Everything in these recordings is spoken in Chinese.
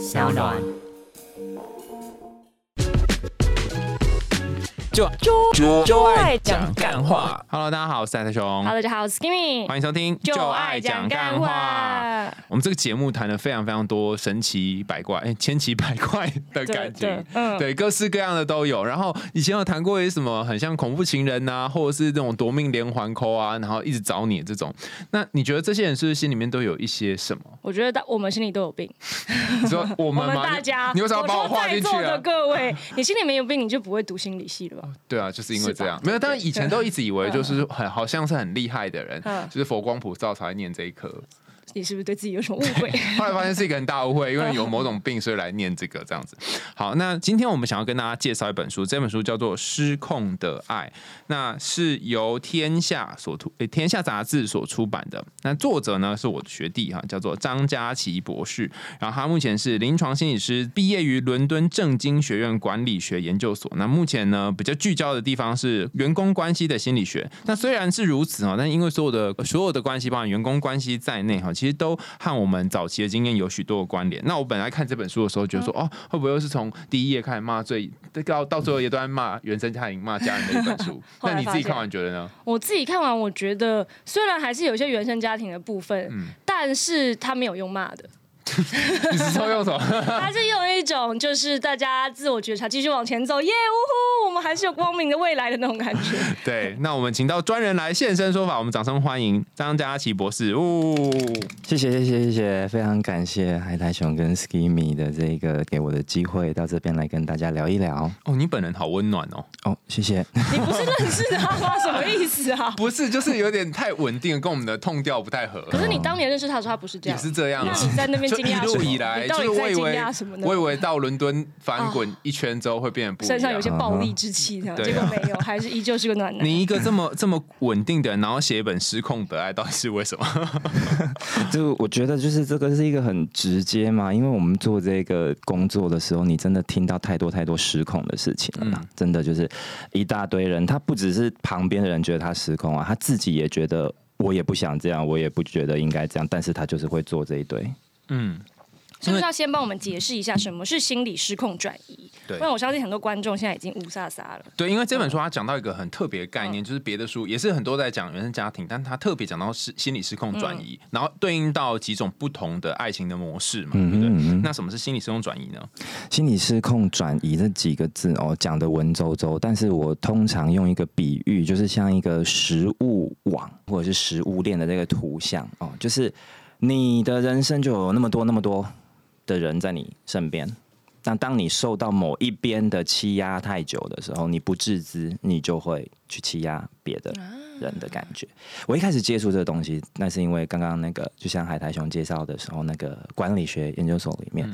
小暖。就就就爱爱讲讲干干话话。Hello，大家好，我是赛特熊，Hello，大家好，我是 Skimmy，欢迎收听就爱讲干。话。我们这个节目谈了非常非常多神奇百怪、哎，千奇百怪的感觉对，嗯对，各式各样的都有。然后以前有谈过一些什么很像恐怖情人呐、或者是这种夺命连环扣啊，然后一直找你这种。那你觉得这些人是不是心里面都有一些什么？我觉得大我们心里都有病，你说我我们们吗？大家，你为什么要把我说划进去在座的啊？各位，你心里没有病，你就不会读心理系了吧？对啊，就是因为这样。没有，但是以前都一直以为就是很好像是很厉害的人嗯，就是佛光普照才念这一科。你是不是对自己有什么误会？后来发现是一个很大误会，因为有某种病，所以来念这个这样子。好，那今天我们想要跟大家介绍一本书，这本书叫做《失控的爱》，那是由天下所出，诶，天下杂志所出版的。那作者呢是我的学弟哈，叫做张佳琪博士，然后他目前是临床心理师，毕业于伦敦政经学院管理学研究所。那目前呢比较聚焦的地方是员工关系的心理学。那虽然是如此哈，但因为所有的所有的关系，包含员工关系在内哈，其实都和我们早期的经验有许多的关联。那我本来看这本书的时候，觉得说哦，会不会又是从第一页开始骂最到到最后一页都在骂原生家庭、骂家人的一本书？那你自己看完觉得呢？我自己看完，我觉得虽然还是有一些原生家庭的部分，嗯但是他没有用骂的，你是说用什么？他是用一种就是大家自我觉察，继续往前走，耶呜呼，我们还是有光明的未来的那种感觉。对，那我们请到专人来现身说法，我们掌声欢迎张佳琪博士。呜，谢谢谢谢谢谢，非常感谢海苔熊跟 Skimmy 的这个给我的机会，到这边来跟大家聊一聊。哦，你本人好温暖哦。哦，谢谢。你不是认识他吗？什么意思啊？不是，就是有点太稳定，跟我们的痛调不太合。可是你当年认识他的时候，他不是这样也样。是这样啊。那你在那边 惊讶什么？路以来，我以为？我以为到伦敦翻滚一圈之后会变得不一样。身上有些暴力之气，结果没有，还是依旧是个暖男。你一个这么这么稳定的人，然后写一本《失控的爱》，到底是为什么？就我觉得就是这个是一个很直接嘛，因为我们做这个工作的时候，你真的听到太多太多失控的事情了真的就是一大堆人，他不只是旁边的人觉得他失控啊，他自己也觉得我也不想这样，我也不觉得应该这样，但是他就是会做这一堆。嗯，是不是要先帮我们解释一下什么是心理失控转移？对不然我相信很多观众现在已经乌撒撒了。对，因为这本书它讲到一个很特别的概念，就是别的书也是很多在讲原生家庭，但它特别讲到是心理失控转移，然后对应到几种不同的爱情的模式嘛，对不对？嗯嗯那什么是心理失控转移呢？心理失控转移这几个字哦，讲的文绉绉，但是我通常用一个比喻，就是像一个食物网或者是食物链的这个图像哦，就是你的人生就有那么多那么多的人在你身边。但当你受到某一边的欺压太久的时候，你不自知，你就会去欺压别的人的感觉。我一开始接触这个东西，那是因为刚刚那个，就像海苔熊介绍的时候，那个管理学研究所里面。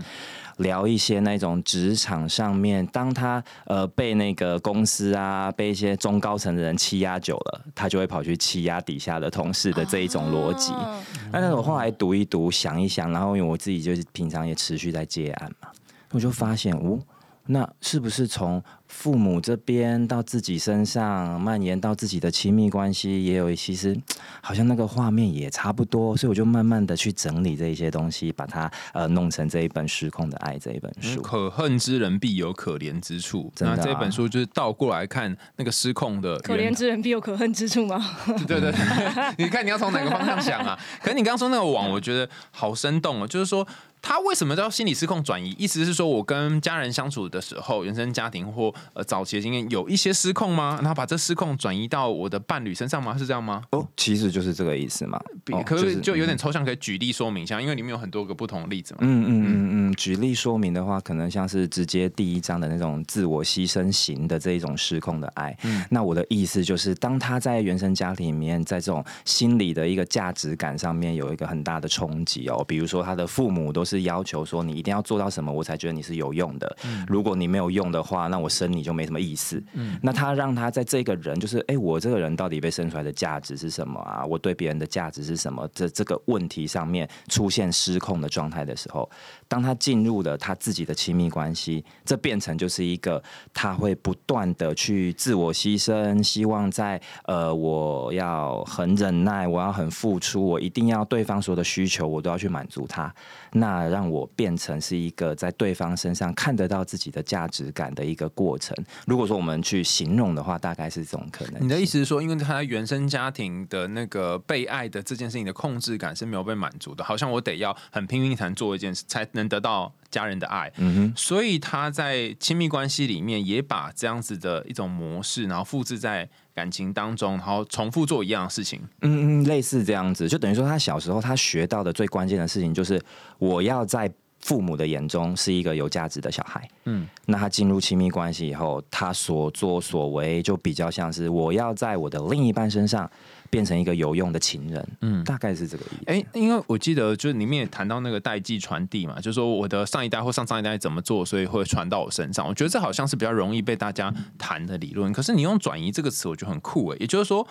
聊一些那种职场上面，当他呃被那个公司啊，被一些中高层的人欺压久了，他就会跑去欺压底下的同事的这一种逻辑。哦但是我后来读一读，想一想，然后因为我自己就是平常也持续在接案嘛，我就发现，哦，那是不是从父母这边到自己身上蔓延到自己的亲密关系，也有其实 好像那个画面也差不多，所以我就慢慢的去整理这一些东西，把它呃弄成这一本《失控的爱》这一本书。可恨之人必有可怜之处。啊那这本书就是倒过来看那个失控的可怜之人必有可恨之处吗？对 对对，你看你要从哪个方向想啊？可是你刚刚说那个网，我觉得好生动哦，就是说。他为什么叫心理失控转移？意思是说我跟家人相处的时候，原生家庭或呃早期的经验有一些失控吗？然后把这失控转移到我的伴侣身上吗？是这样吗？哦，其实就是这个意思嘛。哦可是就有点嗯抽象，可以举例说明一下，因为里面有很多个不同的例子嘛。嗯嗯嗯嗯，举例说明的话，可能像是直接第一章的那种自我牺牲型的这一种失控的爱。嗯那我的意思就是，当他在原生家庭里面，在这种心理的一个价值感上面有一个很大的冲击哦，比如说他的父母都是要求说你一定要做到什么，我才觉得你是有用的。嗯如果你没有用的话，那我生生你就没什么意思。嗯那他让他在这个人，就是哎，我这个人到底被生出来的价值是什么啊？我对别人的价值是什么？这这个问题上面出现失控的状态的时候，当他进入了他自己的亲密关系，这变成就是一个他会不断的去自我牺牲，希望在呃我要很忍耐，我要很付出，我一定要对方所有的需求我都要去满足他，那让我变成是一个在对方身上看得到自己的价值感的一个过程。如果说我们去形容的话，大概是这种可能。你的意思是说，因为他原生家庭的那个被爱的这件事情的控制感是没有被满足的，好像我得要很拼命才能做一件事，才能得到家人的爱。嗯哼，所以他在亲密关系里面也把这样子的一种模式，然后复制在感情当中，然后重复做一样的事情。嗯嗯，类似这样子，就等于说他小时候他学到的最关键的事情就是我要在父母的眼中是一个有价值的小孩。嗯，那他进入亲密关系以后，他所作所为就比较像是我要在我的另一半身上。变成一个有用的情人，嗯，大概是这个意思。哎，因为我记得就是里面也谈到那个代际传递嘛，就是说我的上一代或上上一代怎么做，所以会传到我身上。我觉得这好像是比较容易被大家谈的理论。可是你用转移这个词，我觉得很酷哎。也就是说，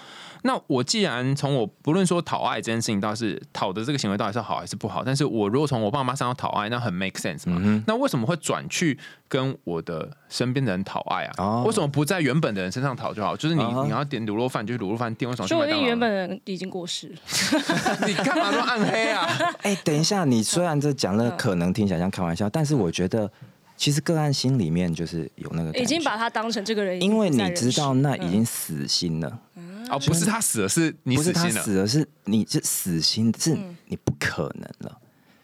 那我既然从我不论说讨爱这件事情，到底是讨的这个行为到底是好还是不好，但是我如果从我爸妈身上讨爱，那很 make sense 嘛。那为什么会转去？跟我的身边的人讨爱啊？为什么不在原本的人身上讨就好？就是你你要点卤肉饭，就是卤肉饭店为什么？说不定原本的人已经过世了。你干嘛说暗黑啊？哎，等一下，你虽然这讲了，可能听起来像开玩笑，但是我觉得其实个案心里面就是有那个，已经把他当成这个人，因为你知道那已经死心了。哦，不是他死了，是你死心了。死了是你是死心，是你不可能了。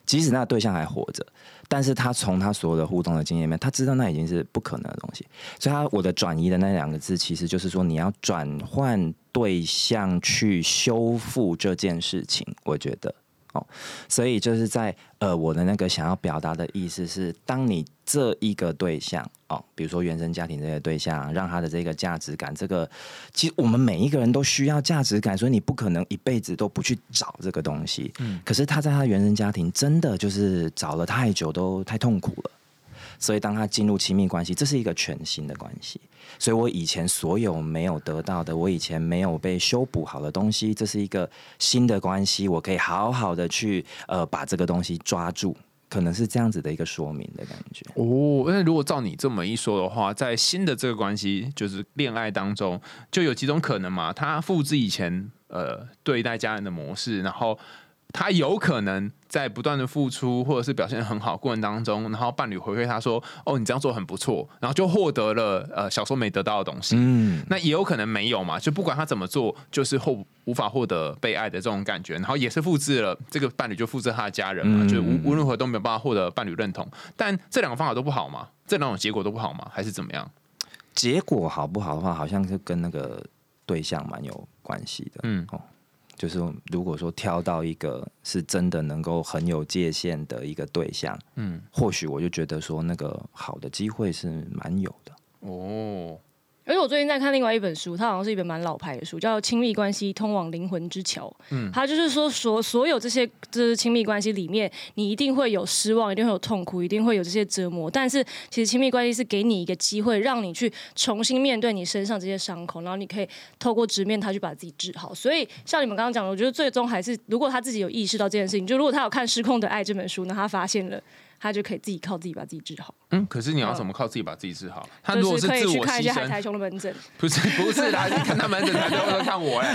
即使那个对象还活着。但是他从他所有的互动的经验里面，他知道那已经是不可能的东西，所以他我的转移的那两个字，其实就是说你要转换对象去修复这件事情，我觉得。哦，所以就是在呃，我的那个想要表达的意思是，当你这一个对象哦，比如说原生家庭这个对象，让他的这个价值感，这个其实我们每一个人都需要价值感，所以你不可能一辈子都不去找这个东西。嗯，可是他在他原生家庭真的就是找了太久，都太痛苦了。所以，当他进入亲密关系，这是一个全新的关系。所以我以前所有没有得到的，我以前没有被修补好的东西，这是一个新的关系，我可以好好的去呃把这个东西抓住，可能是这样子的一个说明的感觉。哦，那如果照你这么一说的话，在新的这个关系，就是恋爱当中，就有几种可能嘛？他复制以前呃对待家人的模式，然后。他有可能在不断的付出或者是表现很好过程当中，然后伴侣回馈他说：“哦，你这样做很不错。”然后就获得了呃小时候没得到的东西。嗯，那也有可能没有嘛，就不管他怎么做，就是获无法获得被爱的这种感觉。然后也是复制了这个伴侣就复制他的家人嘛，就无无论如何都没有办法获得伴侣认同。但这两个方法都不好嘛？这两种结果都不好嘛？还是怎么样？结果好不好的话，好像是跟那个对象蛮有关系的。嗯，哦。就是如果说挑到一个是真的能够很有界限的一个对象，嗯，或许我就觉得说那个好的机会是蛮有的哦。而且我最近在看另外一本书，它好像是一本蛮老牌的书，叫《亲密关系通往灵魂之桥》。嗯，它就是说，所所有这些就是亲密关系里面，你一定会有失望，一定会有痛苦，一定会有这些折磨。但是，其实亲密关系是给你一个机会，让你去重新面对你身上这些伤口，然后你可以透过直面它去把自己治好。所以，像你们刚刚讲的，我觉得最终还是，如果他自己有意识到这件事情，就如果他有看《失控的爱》这本书，那他发现了。他就可以自己靠自己把自己治好。嗯，可是你要怎么靠自己把自己治好？他如果是自我牺牲，海苔熊的门诊不是不是啦，你看他门诊，他都会看我哎，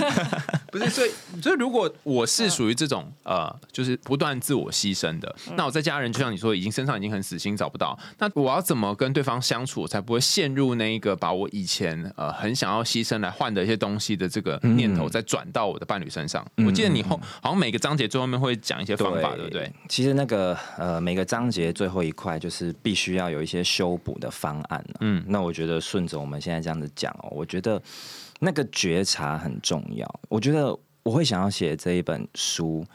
不是。所以所以如果我是属于这种呃，就是不断自我牺牲的，那我在家人就像你说，已经身上已经很死心找不到，那我要怎么跟对方相处，才不会陷入那一个把我以前呃很想要牺牲来换的一些东西的这个念头，再转到我的伴侣身上？我记得你后好像每个章节最后面会讲一些方法，对不对？其实那个呃每个章节。节最后一块就是必须要有一些修补的方案嗯，那我觉得顺着我们现在这样子讲哦，我觉得那个觉察很重要。我觉得我会想要写这一本书，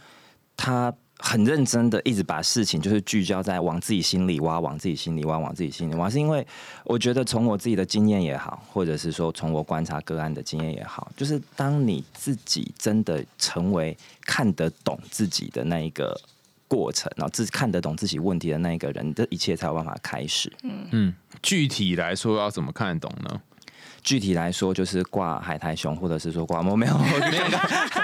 他很认真的一直把事情就是聚焦在往自己心里挖，往自己心里挖，往自己心里挖，是因为我觉得从我自己的经验也好，或者是说从我观察个案的经验也好，就是当你自己真的成为看得懂自己的那一个。过程，然后自看得懂自己问题的那一个人，这一切才有办法开始。嗯嗯，具体来说要怎么看得懂呢？具体来说，就是挂海苔熊，或者是说挂猫 没有没有，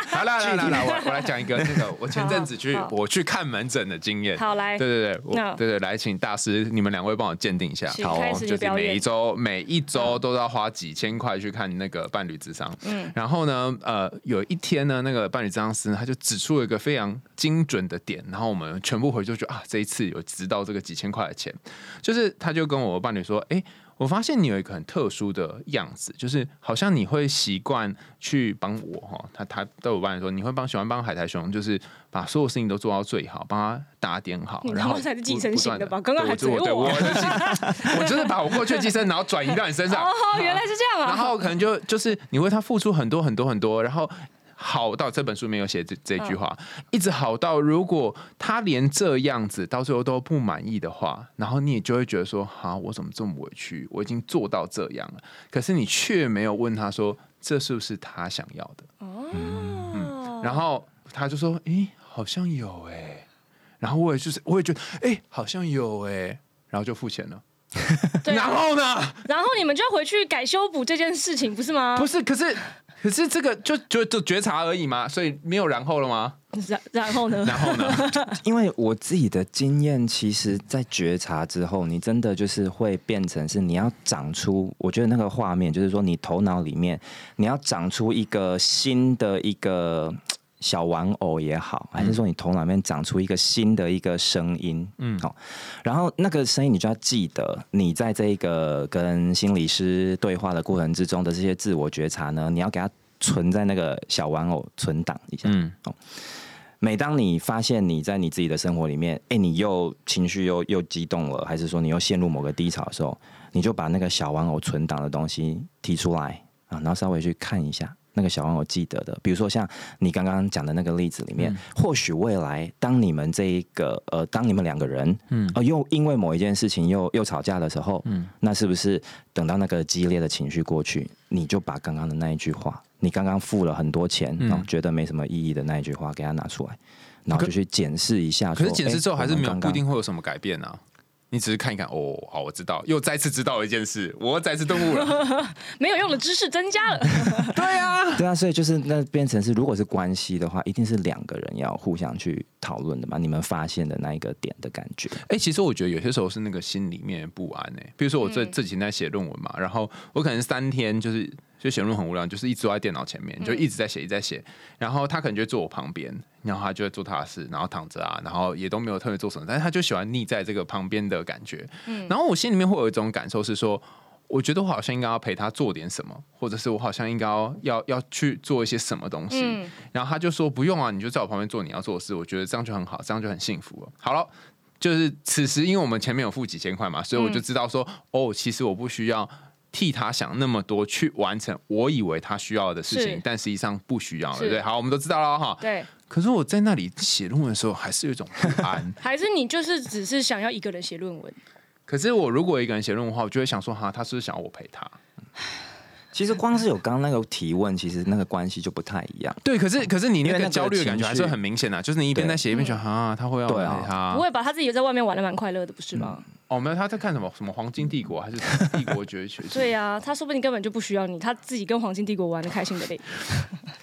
好了来来来，我我来讲一个那个，我前阵子去我去看门诊的经验。好来，对对对，我对对，来请大师，你们两位帮我鉴定一下。好就是每一周每一周都要花几千块去看那个伴侣智商。嗯，然后呢，呃，有一天呢，那个伴侣智商师呢他就指出了一个非常精准的点，然后我们全部回去就觉得啊，这一次有值到这个几千块的钱，就是他就跟我伴侣说，哎。我发现你有一个很特殊的样子，就是好像你会习惯去帮我哈，他他对我伴侣说，你会帮喜欢帮海苔熊，就是把所有事情都做到最好，帮他打点好。然后才是寄不生型的吧刚刚还对我对 我就是把我过去的寄生，然后转移到你身上。哦，原来是这样啊。然后可能就就是你为他付出很多很多很多，然后好到这本书没有写这这句话，一直好到如果他连这样子到最后都不满意的话，然后你也就会觉得说，哈，我怎么这么委屈？我已经做到这样了，可是你却没有问他说，这是不是他想要的？哦，然后他就说，诶，好像有诶。然后我也就是我也觉得，诶，好像有诶。然后就付钱了。然后呢？然后你们就要回去改修补这件事情，不是吗？不是，可是可是这个就就就觉察而已嘛，所以没有然后了吗？然然后呢？然后呢？因为我自己的经验，其实，在觉察之后，你真的就是会变成是你要长出，我觉得那个画面就是说，你头脑里面你要长出一个新的一个小玩偶也好，还是说你头脑里面长出一个新的一个声音，嗯，好，然后那个声音你就要记得，你在这个跟心理师对话的过程之中的这些自我觉察呢，你要给它存在那个小玩偶存档一下，嗯。每当你发现你在你自己的生活里面，哎、你又情绪又又激动了，还是说你又陷入某个低潮的时候，你就把那个小玩偶存档的东西提出来啊，然后稍微去看一下那个小玩偶记得的，比如说像你刚刚讲的那个例子里面，或许未来当你们这一个呃，当你们两个人，嗯，呃，又因为某一件事情又又吵架的时候，嗯，那是不是等到那个激烈的情绪过去，你就把刚刚的那一句话，你刚刚付了很多钱，然后觉得没什么意义的那一句话，给他拿出来，然后就去检视一下说。可是检视之后还是没有不一我们刚刚定会有什么改变啊。你只是看一看，哦，好，我知道，又再次知道了一件事，我再次顿悟了。没有用的知识增加了。对啊，对啊所以就是那变成是，如果是关系的话，一定是两个人要互相去讨论的嘛。你们发现的那一个点的感觉，哎、其实我觉得有些时候是那个心里面不安哎、比如说我这嗯这几天在写论文嘛，然后我可能三天就是就写论文很无聊，就是一直坐在电脑前面，就一直在写，一直在写。然后他可能就坐我旁边，然后他就会做他的事，然后躺着啊，然后也都没有特别做什么，但是他就喜欢腻在这个旁边的感觉。嗯然后我心里面会有一种感受是说。我觉得我好像应该要陪他做点什么，或者是我好像应该要要要去做一些什么东西。嗯然后他就说不用啊，你就在我旁边做你要做的事，我觉得这样就很好，这样就很幸福了。好了，就是此时因为我们前面有付几千块嘛，所以我就知道说，哦，其实我不需要。替他想那么多，去完成我以为他需要的事情，但实际上不需要，是对不对？好，我们都知道了哈。对，可是我在那里写论文的时候，还是有一种不安。还是你就是只是想要一个人写论文？可是我如果一个人写论文的话，我就会想说，哈，他是不是想要我陪他？其实光是有刚刚那个提问，其实那个关系就不太一样。对，可是可是你那个焦虑的感觉还是很明显的，就是你一边在写一边想，啊，他会要陪他不。会吧？他自己在外面玩的蛮快乐的，不是吗？哦，没有，他在看什么？什么黄金帝国还是 帝国崛起？对呀、他说不定根本就不需要你，他自己跟黄金帝国玩的开心的嘞。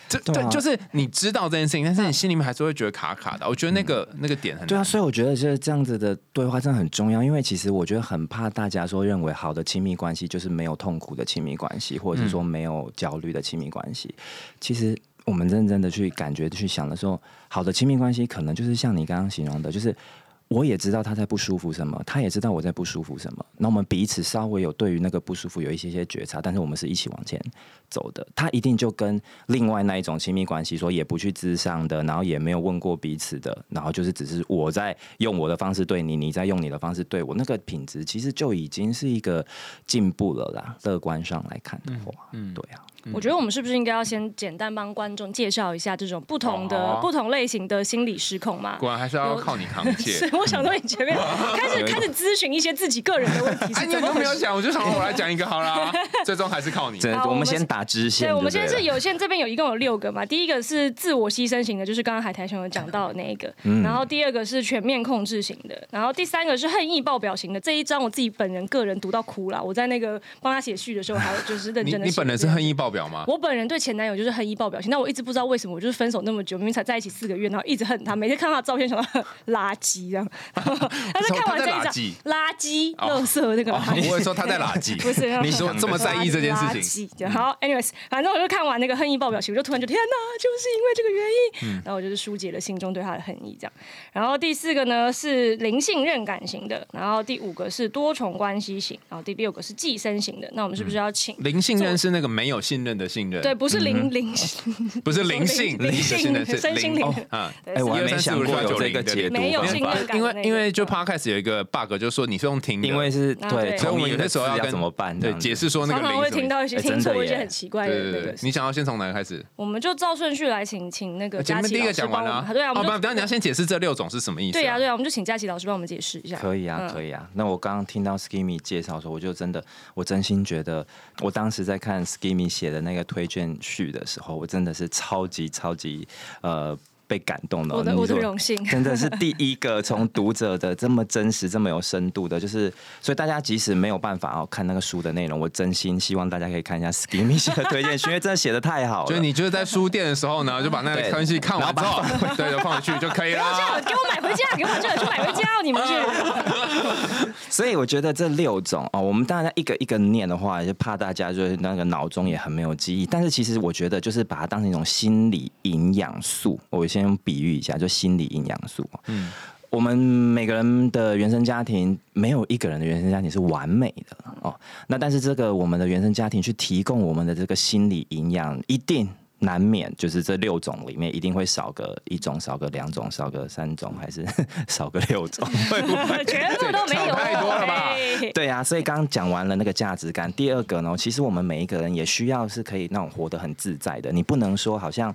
这对啊对，就是你知道这件事情，但是你心里面还是会觉得卡卡的。我觉得那个那个点很对啊，所以我觉得就是这样子的对话真的很重要，因为其实我觉得很怕大家说认为好的亲密关系就是没有痛苦的亲密关系，或者是说没有焦虑的亲密关系。其实我们认真的去感觉去想的时候，好的亲密关系可能就是像你刚刚形容的，就是。我也知道他在不舒服什么，他也知道我在不舒服什么。那我们彼此稍微有对于那个不舒服有一些些觉察，但是我们是一起往前走的。他一定就跟另外那一种亲密关系说，也不去咨商的，然后也没有问过彼此的，然后就是只是我在用我的方式对你，你在用你的方式对我，那个品质其实就已经是一个进步了啦。乐观上来看的话，嗯，对啊，我觉得我们是不是应该要先简单帮观众介绍一下这种不同的、不同类型的心理失控嘛？果然还是要靠你扛是切。我想说你前面开始开始咨询一些自己个人的问题哎，是你？都没有讲，我就想说我来讲一个好啦。最终还是靠你。我们好我们先打支线对，我们现在是有限，这边有一共有六个嘛。第一个是自我牺牲型的，就是刚刚海苔熊有讲到的那一个。嗯然后第二个是全面控制型的，然后第三个是恨意爆表型的。这一章我自己本人个人读到哭了，我在那个帮他写序的时候，还有就是认真的。你本人是恨意爆表吗？我本人对前男友就是恨意爆表情，但我一直不知道为什么，我就是分手那么久，明明才在一起四个月，然后一直恨他，每天看到他的照片想到 垃圾这样。但是看完这一张垃圾垃圾、哦垃圾那个哦垃圾我会说他在垃圾。不是，你说这么在意这件事情，情？好，anyways，反正我就看完那个恨意爆表情，我就突然觉得天哪，就是因为这个原因，然后我就是疏解了心中对他的恨意，这样。然后第四个呢是零信任感型的，然后第五个是多重关系型，然后第六个是寄生型的。那我们是不是要请？零信任是那个没有信任的信任，对，，不是灵灵，不是灵性，灵的是身心灵的啊。对哎，我还没1 2 3 4 5 6想过有这个0解读没有信任感因为因为就 podcast 有一个 bug，就是说你是用听的，因为是啊对对，所以我们有些些时候跟要怎么办？对解释说那常常会听到一些哎听错一些很奇怪的对对对那个，。你想要先从哪个开始？我们就照顺序来请请那个佳琪前面第一个讲完了啊，对啊，我们就等下你要先解释这六种是什么意思？对啊，对啊，我们就请佳琪老师帮我们解释一下。可以啊，嗯可以啊。那我刚刚听到 Skimmy 介绍的时候，我就真的，我真心觉得，我当时在看 Skimmy 写的的那个推荐序的时候，我真的是超级超级呃被感动的哦。我的我的荣幸。真的是第一个从读者的这么真实、这么有深度的，就是所以大家即使没有办法哦看那个书的内容，我真心希望大家可以看一下 Skimmy 写的推荐序，因为真的写的太好了。就是你就是在书店的时候呢，就把那个对东西看完之后，对，就放回去就可以这样。给我买回家，给我这个去买回家哦！你们去 所以我觉得这六种哦，我们大家一个一个念的话，就怕大家就是那个脑中也很没有记忆。但是其实我觉得就是把它当成一种心理营养素。我先用比喻一下，就心理营养素。嗯，我们每个人的原生家庭没有一个人的原生家庭是完美的哦。那但是这个我们的原生家庭去提供我们的这个心理营养，一定。难免就是这六种里面一定会少个一种，少个两种，少个三种，还是 少个六种？会不会全部都没有，太多了吧对啊，所以刚刚讲完了那个价值感。第二个呢，其实我们每一个人也需要是可以那种活得很自在的。你不能说好像，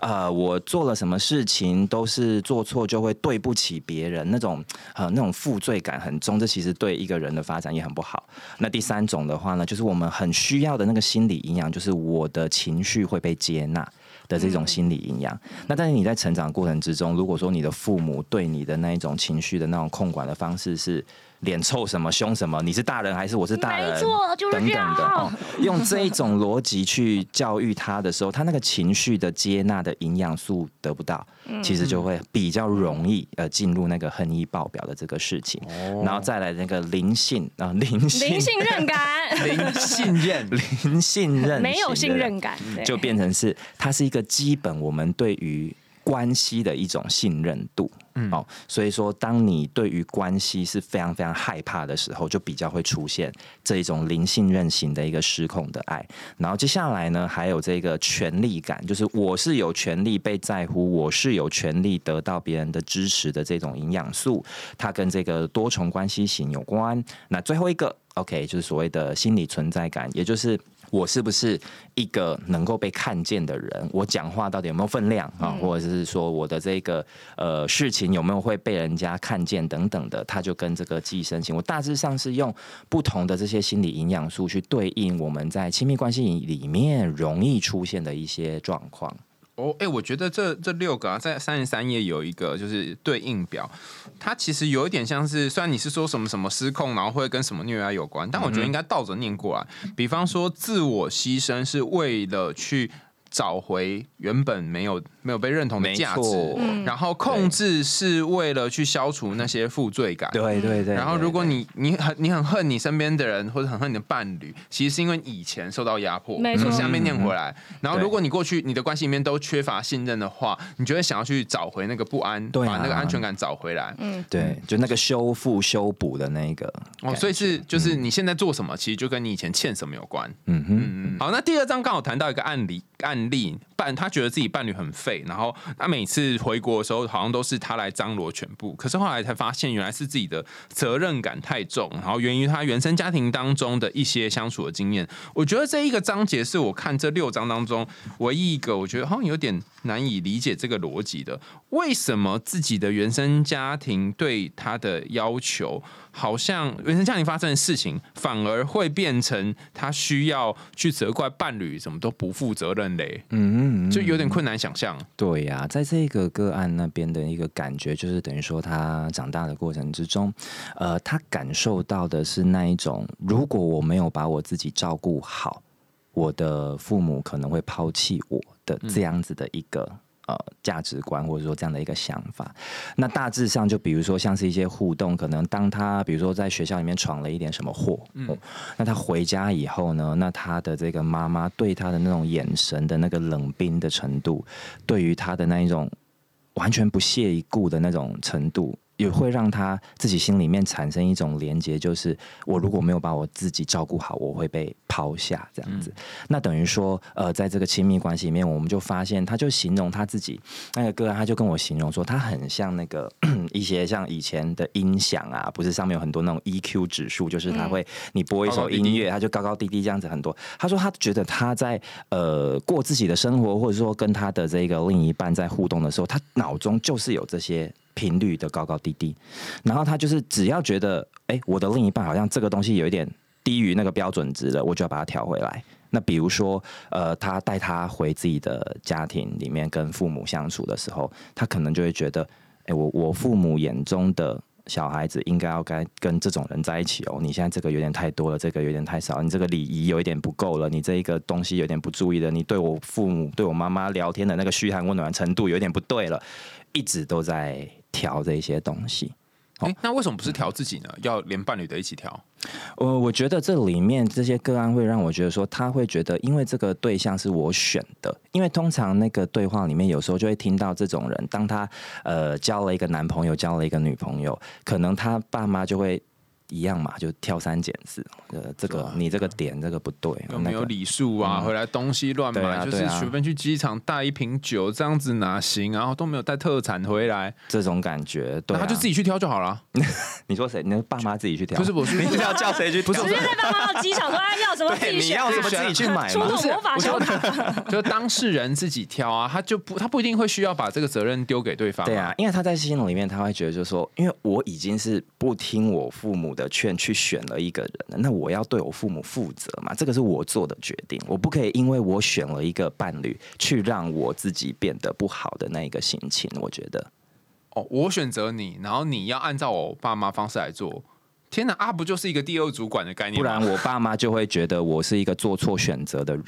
呃，我做了什么事情都是做错就会对不起别人那种呃那种负罪感很重，这其实对一个人的发展也很不好。那第三种的话呢，就是我们很需要的那个心理营养，就是我的情绪会被接纳。的这种心理营养，那但是你在成长过程之中，如果说你的父母对你的那一种情绪的那种控管的方式是脸臭什么凶什么，你是大人还是我是大人，没错就是等等的哦，用这一种逻辑去教育他的时候，他那个情绪的接纳的营养素得不到，其实就会比较容易呃进入那个恨意爆表的这个事情，然后再来那个灵性啊、灵性。灵信任感，零信任，零信任没有信任感，就变成是它是一个基本我们对于关系的一种信任度。嗯哦，所以说，当你对于关系是非常非常害怕的时候，就比较会出现这一种零信任型的一个失控的爱。然后接下来呢，还有这个权力感，就是我是有权利被在乎，我是有权利得到别人的支持的这种营养素，它跟这个多重关系型有关。那最后一个，OK，就是所谓的心理存在感，也就是。我是不是一个能够被看见的人？我讲话到底有没有分量啊？或者是说我的这个呃事情有没有会被人家看见等等的？他就跟这个寄生型，我大致上是用不同的这些心理营养素去对应我们在亲密关系里面容易出现的一些状况。哦，哎、我觉得这这六个啊，在三十三页有一个就是对应表，它其实有一点像是，虽然你是说什么什么失控，然后会跟什么虐爱有关，但我觉得应该倒着念过来。比方说，自我牺牲是为了去找回原本没有没有被认同的价值然后控制是为了去消除那些负罪感。对对对。然后，如果你你很你很恨你身边的人，或者很恨你的伴侣，其实是因为以前受到压迫。没错从下面念回来。然后，如果你过去你的关系里面都缺乏信任的话，你就会想要去找回那个不安，把那个安全感找回来。嗯，对，就那个修复修补的那个哦，所以是就是你现在做什么，其实就跟你以前欠什么有关。嗯哼，嗯，好，那第二章刚好谈到一个案例，案力，伴他觉得自己伴侣很废，然后他每次回国的时候，好像都是他来张罗全部。可是后来才发现，原来是自己的责任感太重，然后源于他原生家庭当中的一些相处的经验。我觉得这一个章节是我看这六章当中唯一一个我觉得好像有点难以理解这个逻辑的。为什么自己的原生家庭对他的要求，好像原生家庭发生的事情，反而会变成他需要去责怪伴侣，什么都不负责任嘞？嗯，就有点困难想象。对呀，在这个个案那边的一个感觉，就是等于说他长大的过程之中，呃，他感受到的是那一种，如果我没有把我自己照顾好，我的父母可能会抛弃我的这样子的一个。呃，价值观或者说这样的一个想法，那大致上就比如说像是一些互动，可能当他比如说在学校里面闯了一点什么祸，嗯，那他回家以后呢，那他的这个妈妈对他的那种眼神的那个冷冰的程度，对于他的那一种完全不屑一顾的那种程度。也会让他自己心里面产生一种连接，就是我如果没有把我自己照顾好，我会被抛下这样子。那等于说，呃，在这个亲密关系里面，我们就发现，他就形容他自己那个歌，他就跟我形容说，他很像那个 一些像以前的音响啊，不是上面有很多那种 EQ 指数，就是他会你播一首音乐，他就高高低低这样子很多。他说他觉得他在呃过自己的生活，或者说跟他的这个另一半在互动的时候，他脑中就是有这些。频率的高高低低，然后他就是只要觉得，哎，我的另一半好像这个东西有一点低于那个标准值了，我就要把它调回来。那比如说，呃，他带他回自己的家庭里面跟父母相处的时候，他可能就会觉得，哎，我我父母眼中的小孩子应该要该跟这种人在一起哦。你现在这个有点太多了，这个有点太少，你这个礼仪有一点不够了，你这一个东西有点不注意了，你对我父母对我妈妈聊天的那个嘘寒问暖程度有点不对了，一直都在。调这些东西，哎，那为什么不是调自己呢？要连伴侣的一起调？呃，我觉得这里面这些个案会让我觉得说，他会觉得，因为这个对象是我选的，因为通常那个对话里面有时候就会听到这种人，当他呃交了一个男朋友，交了一个女朋友，可能他爸妈就会。一样嘛，就挑三拣四。呃，这个你这个点这个不对，有没有礼数啊？回来东西乱买，就是随便去机场带一瓶酒这样子哪行？然后都没有带特产回来，这种感觉，那他就自己去挑就好了。你说谁？你爸妈自己去挑？不是，不是，你要叫谁去？不是，直接带爸妈到机场说：“哎，要什么自己选，要什么自己去买。”出动魔法球就当事人自己挑啊，他就不，他不一定会需要把这个责任丢给对方。对啊，因为他在心里面他会觉得，就是说，因为我已经是不听我父母的劝去选。选了一个人，那我要对我父母负责嘛？这个是我做的决定，我不可以因为我选了一个伴侣，去让我自己变得不好的那一个心情。我觉得，哦，我选择你，然后你要按照我爸妈方式来做。天哪，啊，不就是一个第二主管的概念？不然我爸妈就会觉得我是一个做错选择的人。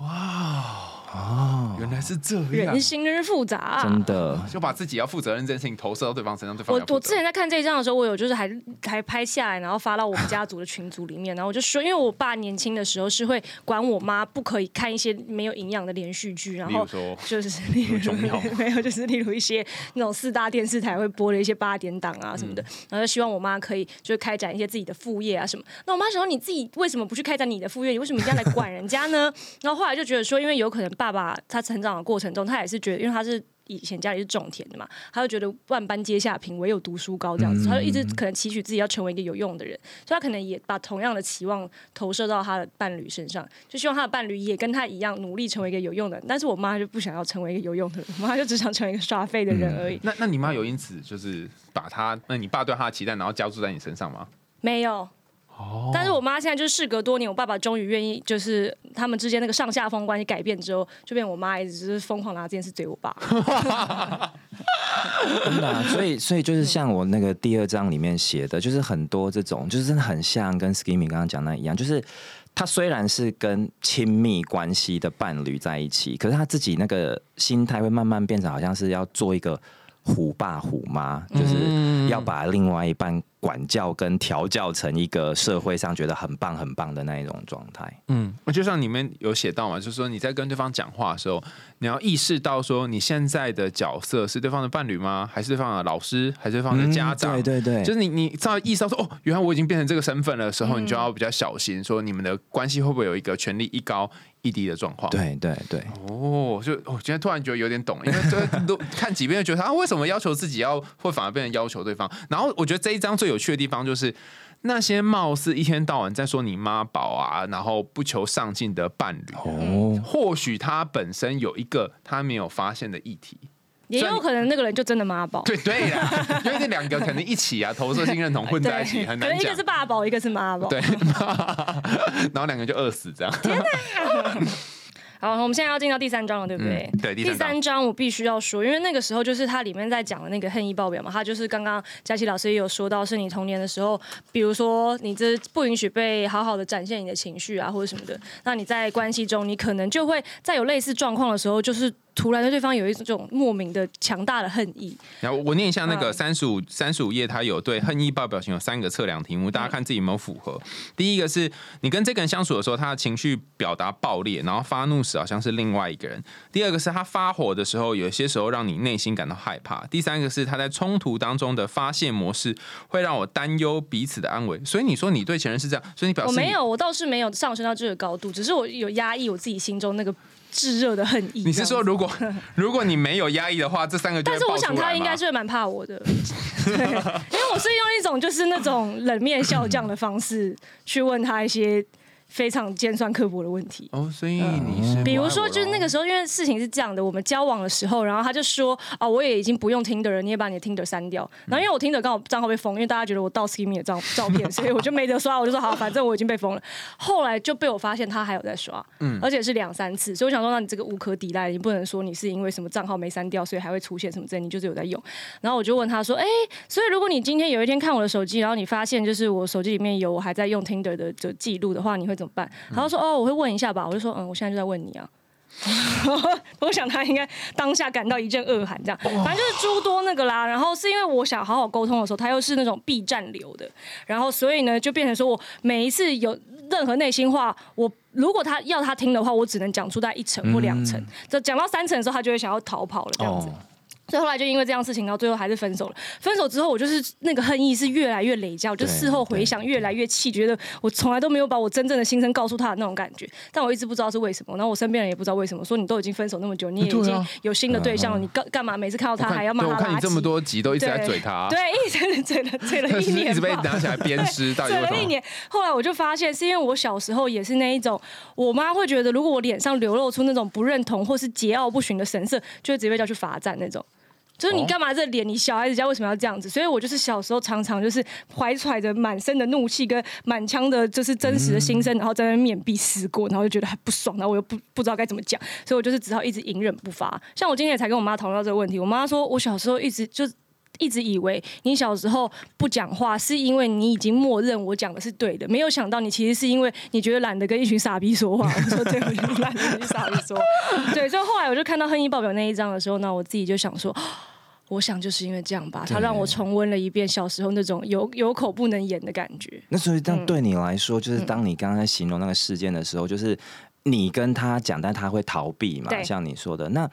哇！哦，原来是这样，人心真是复杂，真的就把自己要负责任这件事情投射到对方身上。对方，我我之前在看这一章的时候，我有就是还 还拍下来，然后发到我们家族的群组里面，然后我就说，因为我爸年轻的时候是会管我妈不可以看一些没有营养的连续剧，然后就是例如 没有，就是例如一些那种四大电视台会播的一些八点档啊什么的，然后就希望我妈可以就是开展一些自己的副业啊什么。那我妈想说，你自己为什么不去开展你的副业？你为什么一定要来管人家呢？然后后来就觉得说，因为有可能。爸爸他成长的过程中，他也是觉得，因为他是以前家里是种田的嘛，他就觉得万般皆下品，唯有读书高这样子，他就一直可能期许自己要成为一个有用的人，所以他可能也把同样的期望投射到他的伴侣身上，就希望他的伴侣也跟他一样努力成为一个有用的。人。但是我妈就不想要成为一个有用的人，我妈就只想成为一个刷废的人而已。那那你妈有因此就是把他，那你爸对他的期待，然后加注在你身上吗？没有。但是我妈现在就是事隔多年，我爸爸终于愿意，就是他们之间那个上下风关系改变之后，就变我妈一直是疯狂拿这件事怼我爸。真的，所以所以就是像我那个第二章里面写的，就是很多这种，就是真的很像跟 Skimmy 刚刚讲那一样，就是他虽然是跟亲密关系的伴侣在一起，可是他自己那个心态会慢慢变成好像是要做一个虎爸虎妈，就是要把另外一半。管教跟调教成一个社会上觉得很棒很棒的那一种状态。嗯，就像你们有写到嘛，就是说你在跟对方讲话的时候，你要意识到说你现在的角色是对方的伴侣吗？还是对方的老师？还是对方的家长？对对对，就是你你照意识到说哦，原来我已经变成这个身份的时候，你就要比较小心，说你们的关系会不会有一个权力一高一低的状况？对对对。哦，就我今天突然觉得有点懂，因为这都看几遍就，觉得他为什么要求自己要，会反而变成要求对方。然后我觉得这一章最有趣的地方就是那些貌似一天到晚在说你妈宝啊，然后不求上进的伴侣，哦，或许他本身有一个他没有发现的议题。也有可能那个人就真的妈宝，对对呀，因为这两个可能一起啊，投射性认同混在一起很难讲。一个是爸宝，一个是妈宝，对，然后两个就饿死这样。天 好，我们现在要进到第三章了，对不对？对，第三章我必须要说，因为那个时候就是它里面在讲的那个恨意爆表嘛，它就是刚刚佳琪老师也有说到，是你童年的时候，比如说你这不允许被好好的展现你的情绪啊，或者什么的，那你在关系中，你可能就会在有类似状况的时候，就是。突然对对方有一种莫名的强大的恨意。然后我念一下那个三十五三十五页，它有对恨意爆表情有三个测量题目，大家看自己有没有符合。第一个是你跟这个人相处的时候，他的情绪表达爆裂，然后发怒时好像是另外一个人。第二个是他发火的时候，有些时候让你内心感到害怕。第三个是他在冲突当中的发泄模式会让我担忧彼此的安危。所以你说你对前任是这样，所以你表示我没有，我倒是没有上升到这个高度，只是我有压抑我自己心中那个。炙热的恨意。你是说，如果 如果你没有压抑的话，这三个？但是我想他应该是蛮怕我的，对，因为我是用一种就是那种冷面笑匠的方式去问他一些。非常尖酸刻薄的问题哦，所以你是比如说，就是那个时候，因为事情是这样的，我们交往的时候，然后他就说啊，我也已经不用听的人，你也把你的听的删掉。然后因为我听的刚好账号被封，因为大家觉得我盗 s k i m 的照 照片，所以我就没得刷，我就说好，反正我已经被封了。后来就被我发现他还有在刷，嗯，而且是两三次，所以我想说，那你这个无可抵赖，你不能说你是因为什么账号没删掉，所以还会出现什么证，你就是有在用。然后我就问他说，哎，所以如果你今天有一天看我的手机，然后你发现就是我手机里面有我还在用听的的的记录的话，你会怎么办？然后说。哦，我会问一下吧。我就说，嗯，我现在就在问你啊。我想他应该当下感到一阵恶寒，这样，反正就是诸多那个啦。然后是因为我想好好沟通的时候，他又是那种必战流的，然后所以呢，就变成说我每一次有任何内心话，我如果他要他听的话，我只能讲出在一层或两层，就讲到三层的时候，他就会想要逃跑了，这样子。所以后来就因为这样事情，然后最后还是分手了。分手之后，我就是那个恨意是越来越累加，我就事后回想越来越气，觉得我从来都没有把我真正的心声告诉他的那种感觉。但我一直不知道是为什么，然后我身边人也不知道为什么，说你都已经分手那么久，你也已经有新的对象了，你干干嘛每次看到他还要骂他？我看你这么多集都一直在嘴他，对，一直嘴了 嘴了一年，一直被拿起来 鞭尸，嘴了一年。后来我就发现，是因为我小时候也是那一种，我妈会觉得如果我脸上流露出那种不认同或是桀骜不驯的神色，就会直接叫去罚站那种。就是你干嘛这脸？你小孩子家为什么要这样子？所以我就是小时候常常就是怀揣着满身的怒气跟满腔的，就是真实的心声，然后在那面壁思过，然后就觉得很不爽，然后我又不不知道该怎么讲，所以我就是只好一直隐忍不发。像我今天也才跟我妈讨论到这个问题，我妈说我小时候一直就一直以为你小时候不讲话是因为你已经默认我讲的是对的，没有想到你其实是因为你觉得懒得跟一群傻逼说话。我说对，懒得跟傻逼说。对，所以后来我就看到恨意爆表那一章的时候，那我自己就想说。我想就是因为这样吧，他让我重温了一遍小时候那种有有口不能言的感觉。那所以这样对你来说，就是当你刚刚在形容那个事件的时候，就是你跟他讲，但他会逃避嘛？像你说的那。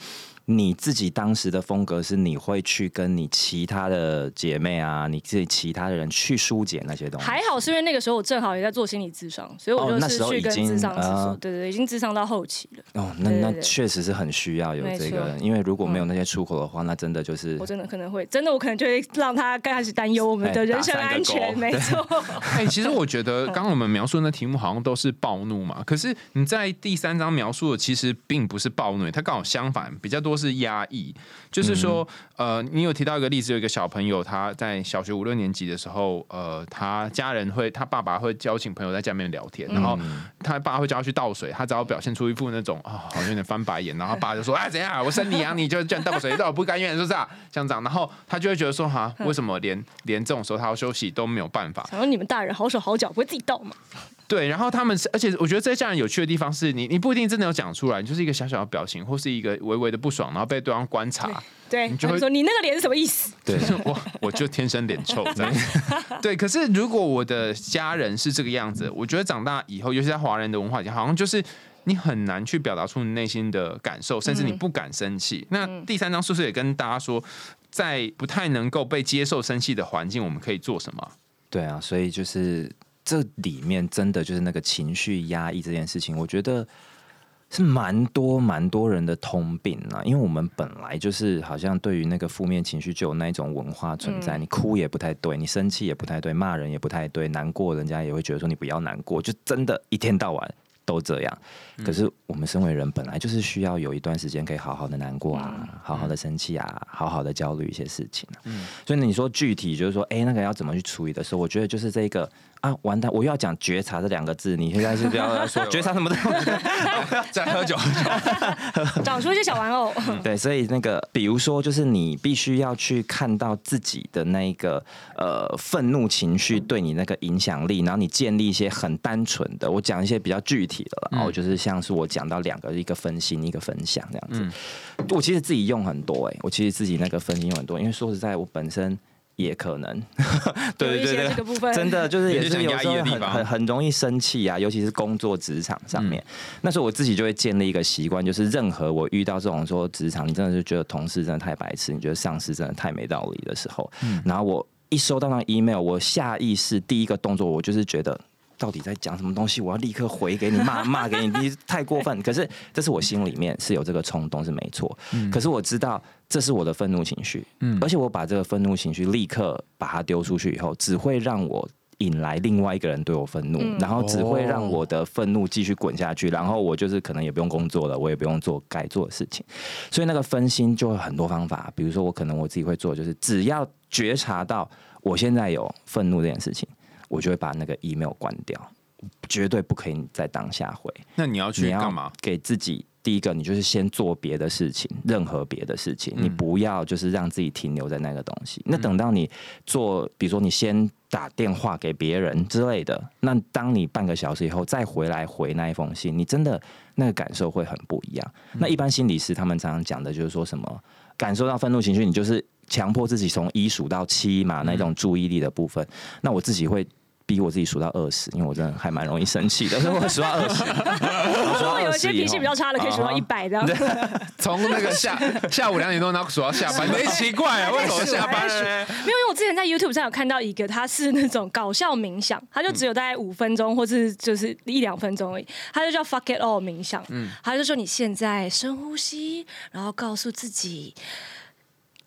你自己当时的风格是你会去跟你其他的姐妹啊，你自己其他的人去疏解那些东西。还好是因为那个时候我正好也在做心理智商，所以我就是去跟智商师对对，已经智商到后期了。哦，那那确实是很需要有这个，因为如果没有那些出口的话，那真的就是我真的可能会真的我可能就会让他开始担忧我们的人身安全。没 错。哎，其实我觉得 刚刚我们描述那题目好像都是暴怒嘛，可是你在第三章描述的其实并不是暴怒，它刚好相反，比较多。是压抑，就是说，呃，你有提到一个例子，有一个小朋友他在小学五六年级的时候，呃，他家人会，他爸爸会邀请朋友在家里面聊天，然后他爸会叫他去倒水，他只要表现出一副那种啊，好像有点翻白眼，然后爸就说，哎，怎样，我生你养你，就叫你倒水，倒我不甘愿，是不是啊？像这样，然后他就会觉得说，哈，为什么连连这种时候他要休息都没有办法？想说你们大人好手好脚，不会自己倒吗？对，然后他们是，而且我觉得这些家人有趣的地方是你，你不一定真的有讲出来，你就是一个小小的表情，或是一个微微的不爽，然后被对方观察，对，你就会他说你那个脸是什么意思？对，我，我就天生脸臭这样。对，可是如果我的家人是这个样子，我觉得长大以后，尤其在华人的文化里，好像就是你很难去表达出你内心的感受，甚至你不敢生气。那第三章是不是也跟大家说，在不太能够被接受生气的环境，我们可以做什么？对啊，所以就是这里面真的就是那个情绪压抑这件事情，我觉得是蛮多蛮多人的通病啊。因为我们本来就是好像对于那个负面情绪就有那一种文化存在，嗯你哭也不太对，你生气也不太对，骂人也不太对，难过人家也会觉得说你不要难过，就真的一天到晚。都这样，可是我们身为人本来就是需要有一段时间可以好好的难过啊，好好的生气啊，好好的焦虑一些事情啊。所以你说具体就是说，哎、那个要怎么去处理的时候，我觉得就是这个啊，完蛋，我又要讲觉察这两个字，你现在是不要 说觉察什么东西？在喝酒，找出一些小玩偶，对，所以那个比如说，就是你必须要去看到自己的那一个呃愤怒情绪对你那个影响力，然后你建立一些很单纯的，我讲一些比较具体的了，然后就是像是我讲到两个，一个分心，一个分享这样子。我其实自己用很多哎、我其实自己那个分心用很多，因为说实在，我本身。也可能，对对对对，这个部分。真的就是也是想压抑有时候很很很容易生气啊，尤其是工作职场上面。那时候我自己就会建立一个习惯，就是任何我遇到这种说职场，你真的是觉得同事真的太白痴，你觉得上司真的太没道理的时候，然后我一收到那 email，我下意识第一个动作，我就是觉得。到底在讲什么东西？我要立刻回给你骂 骂给你，你太过分。可是这是我心里面是有这个冲动是没错，可是我知道这是我的愤怒情绪，而且我把这个愤怒情绪立刻把它丢出去以后，只会让我引来另外一个人对我愤怒，然后只会让我的愤怒继续滚下去，然后我就是可能也不用工作了，我也不用做该做的事情，所以那个分心就有很多方法，比如说我可能我自己会做，就是只要觉察到我现在有愤怒这件事情，我就会把那个 email 关掉，绝对不可以在当下回。那你要去干嘛？给自己第一个，你就是先做别的事情，任何别的事情，你不要就是让自己停留在那个东西。那等到你做，比如说你先打电话给别人之类的，那当你半个小时以后再回来回那一封信，你真的那个感受会很不一样。那一般心理师他们常常讲的就是说什么，感受到愤怒情绪，你就是强迫自己从一数到七嘛，那种注意力的部分。那我自己会。逼我自己数到二十，因为我真的还蛮容易生气的，所以我数到二十。如果有一些脾气比较差的，可以数到一百这样。从那个下下午两点多，然后数到下班，没奇怪啊，为什么下班呢？没有，因为我之前在 YouTube 上有看到一个，他是那种搞笑冥想，他就只有大概五分钟，或是就是一两分钟而已，他就叫 Fuck It All 冥想，嗯他就说你现在深呼吸，然后告诉自己。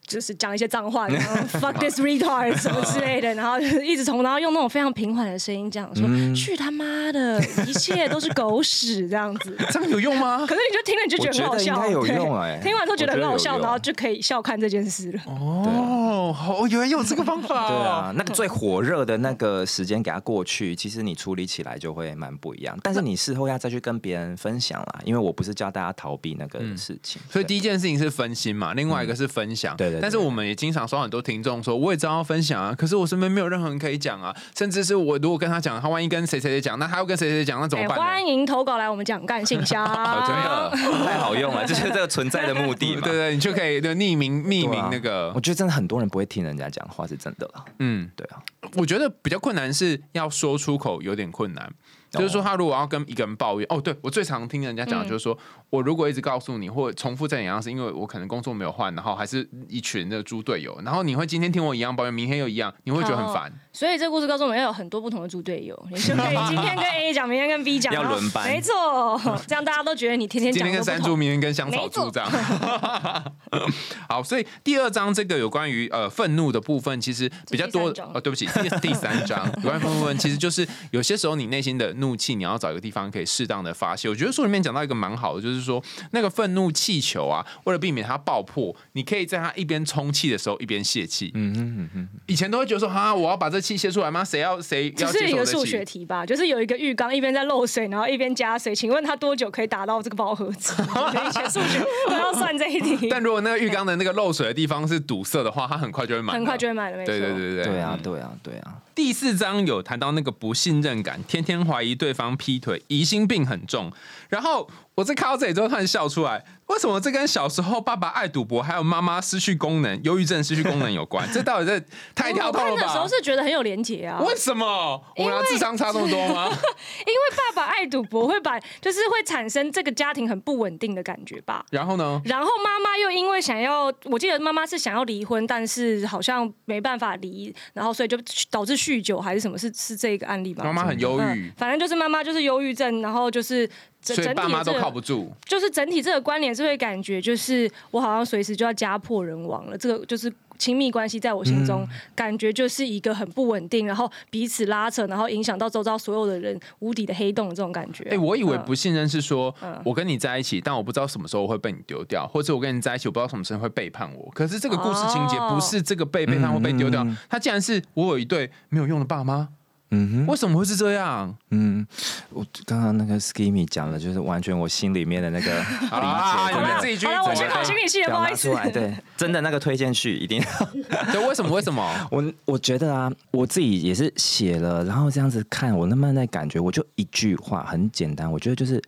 就是讲一些脏话，然后 fuck this retard 什么之类的，然后一直从，然后用那种非常平缓的声音讲说，去他妈的，一切都是狗屎这样子。这个有用吗？可是你就听了你就觉得很好笑，我觉得应该有对用哎听完之后觉得很好笑，然后就可以笑看这件事了。哦，好，原来有这个方法哦。对啊，那个最火热的那个时间给他过去，其实你处理起来就会蛮不一样。但是你事后要再去跟别人分享啦，因为我不是教大家逃避那个事情。所以第一件事情是分心嘛，另外一个是分享。对对对但是我们也经常收到很多听众说，我也知道要分享啊，可是我身边没有任何人可以讲啊，甚至是我如果跟他讲，他万一跟谁谁谁讲，那他又跟谁谁谁讲，那怎么办欢迎投稿来我们讲干信箱，哦真的？太好用了，这就是这个存在的目的嘛。对对，你就可以对匿名匿名那个。我，觉得真的很多人不会听人家讲话，是真的。啦。嗯，对啊，我觉得比较困难是要说出口有点困难。就是说，他如果要跟一个人抱怨，哦，对我最常听人家讲的就是说，我如果一直告诉你，或重复在你样，是因为我可能工作没有换，然后还是一群的猪队友，然后你会今天听我一样抱怨，明天又一样，你会觉得很烦。所以这个故事告诉我们要有很多不同的猪队友，你就可以今天跟 A 讲，明天跟 B 讲，要轮班没错，这样大家都觉得你天天今天跟山猪，明天跟香草猪这样。好，所以第二章这个有关于呃愤怒的部分，其实比较多这是第三章。呃，对不起，第第三章。有关于愤怒部分，其实就是有些时候你内心的怒气，你要找一个地方可以适当的发泄。我觉得书里面讲到一个蛮好的，就是说那个愤怒气球啊，为了避免它爆破，你可以在它一边充气的时候一边泄气。嗯哼嗯哼，以前都会觉得说，哈，我要把这气泄出来吗？谁要谁只要接受我的是一个数学？题吧，就是有一个浴缸一边在漏水，然后一边加水，请问它多久可以达到这个饱和值？以前数学都要算这一题，但如果那个浴缸的那个漏水的地方是堵塞的话，它很快就会满，很快就会买了。对对对对对啊嗯，对啊，对啊。第四章有谈到那个不信任感，天天怀疑对方劈腿，疑心病很重。然后我在看到这里之后突然笑出来，为什么这跟小时候爸爸爱赌博，还有妈妈失去功能、忧郁症失去功能有关？这到底在太跳痛了我看的时候？是觉得很有连结啊，为什么我们俩智商差这么多吗？因为爸爸爱赌博会把就是会产生这个家庭很不稳定的感觉吧。然后呢？然后妈妈又因为想要，我记得妈妈是想要离婚，但是好像没办法离，然后所以就导致酗酒还是什么？是是这个案例吧？妈妈很忧郁嗯，，反正就是妈妈就是忧郁症，然后就是整所以整体爸妈都靠不住。就是整体这个关联是会感觉就是我好像随时就要家破人亡了，这个就是。亲密关系在我心中、感觉就是一个很不稳定，然后彼此拉扯，然后影响到周遭所有的人，无底的黑洞的这种感觉。哎、我以为嗯不信任是说，我跟你在一起，但我不知道什么时候会被你丢掉，或者我跟你在一起，我不知道什么时候会背叛我。可是这个故事情节哦不是这个被背叛或被丢掉，它竟然是我有一对没有用的爸妈，嗯哼，为什么会是这样？嗯，我刚刚那个 Skimmy 讲的，就是完全我心里面的那个 理解，真的你们自己去，我心理系了，不表好意思。达出来，对，真的那个推荐序一定要。对，为什么？为什么？我我觉得啊，我自己也是写了，然后这样子看，我慢慢在感觉，我就一句话很简单，我觉得就是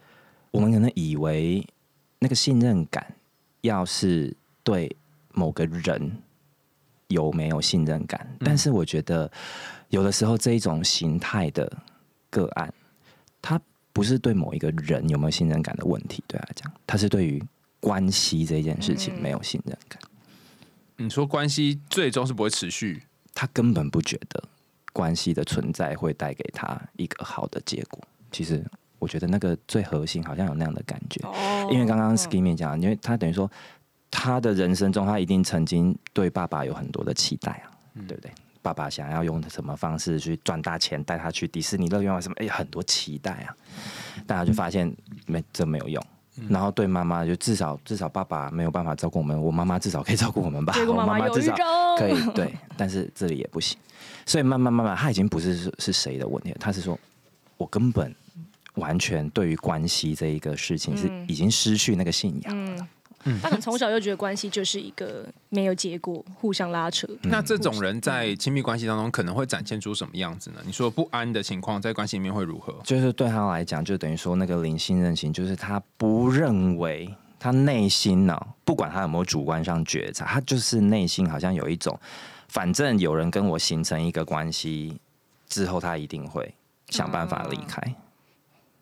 我们可能以为那个信任感，要是对某个人有没有信任感，但是我觉得有的时候这一种形态的个案，它不是对某一个人有没有信任感的问题，对他来讲，它是对于关系这件事情没有信任感。你说关系最终是不会持续，他根本不觉得关系的存在会带给他一个好的结果。其实我觉得那个最核心好像有那样的感觉，哦因为刚刚 Skimmy 讲，因为他等于说他的人生中，他一定曾经对爸爸有很多的期待啊，对不对？爸爸想要用什么方式去赚大钱，带他去迪士尼乐园玩什么？哎、很多期待啊，大家就发现没这没有用。然后对妈妈就至少至少爸爸没有办法照顾我们，我妈妈至少可以照顾我们吧。我妈妈至少，可以对，但是这里也不行，所以慢慢慢慢，他已经不是是是谁的问题了，他是说我根本完全对于关系这一个事情是嗯已经失去那个信仰。嗯，他可能从小就觉得关系就是一个没有结果，互相拉扯。那这种人在亲密关系当中可能会展现出什么样子呢？你说不安的情况在关系里面会如何？就是对他来讲，就等于说那个零信任型，就是他不认为他内心呢、不管他有没有主观上觉察，他就是内心好像有一种，反正有人跟我形成一个关系之后，他一定会想办法离开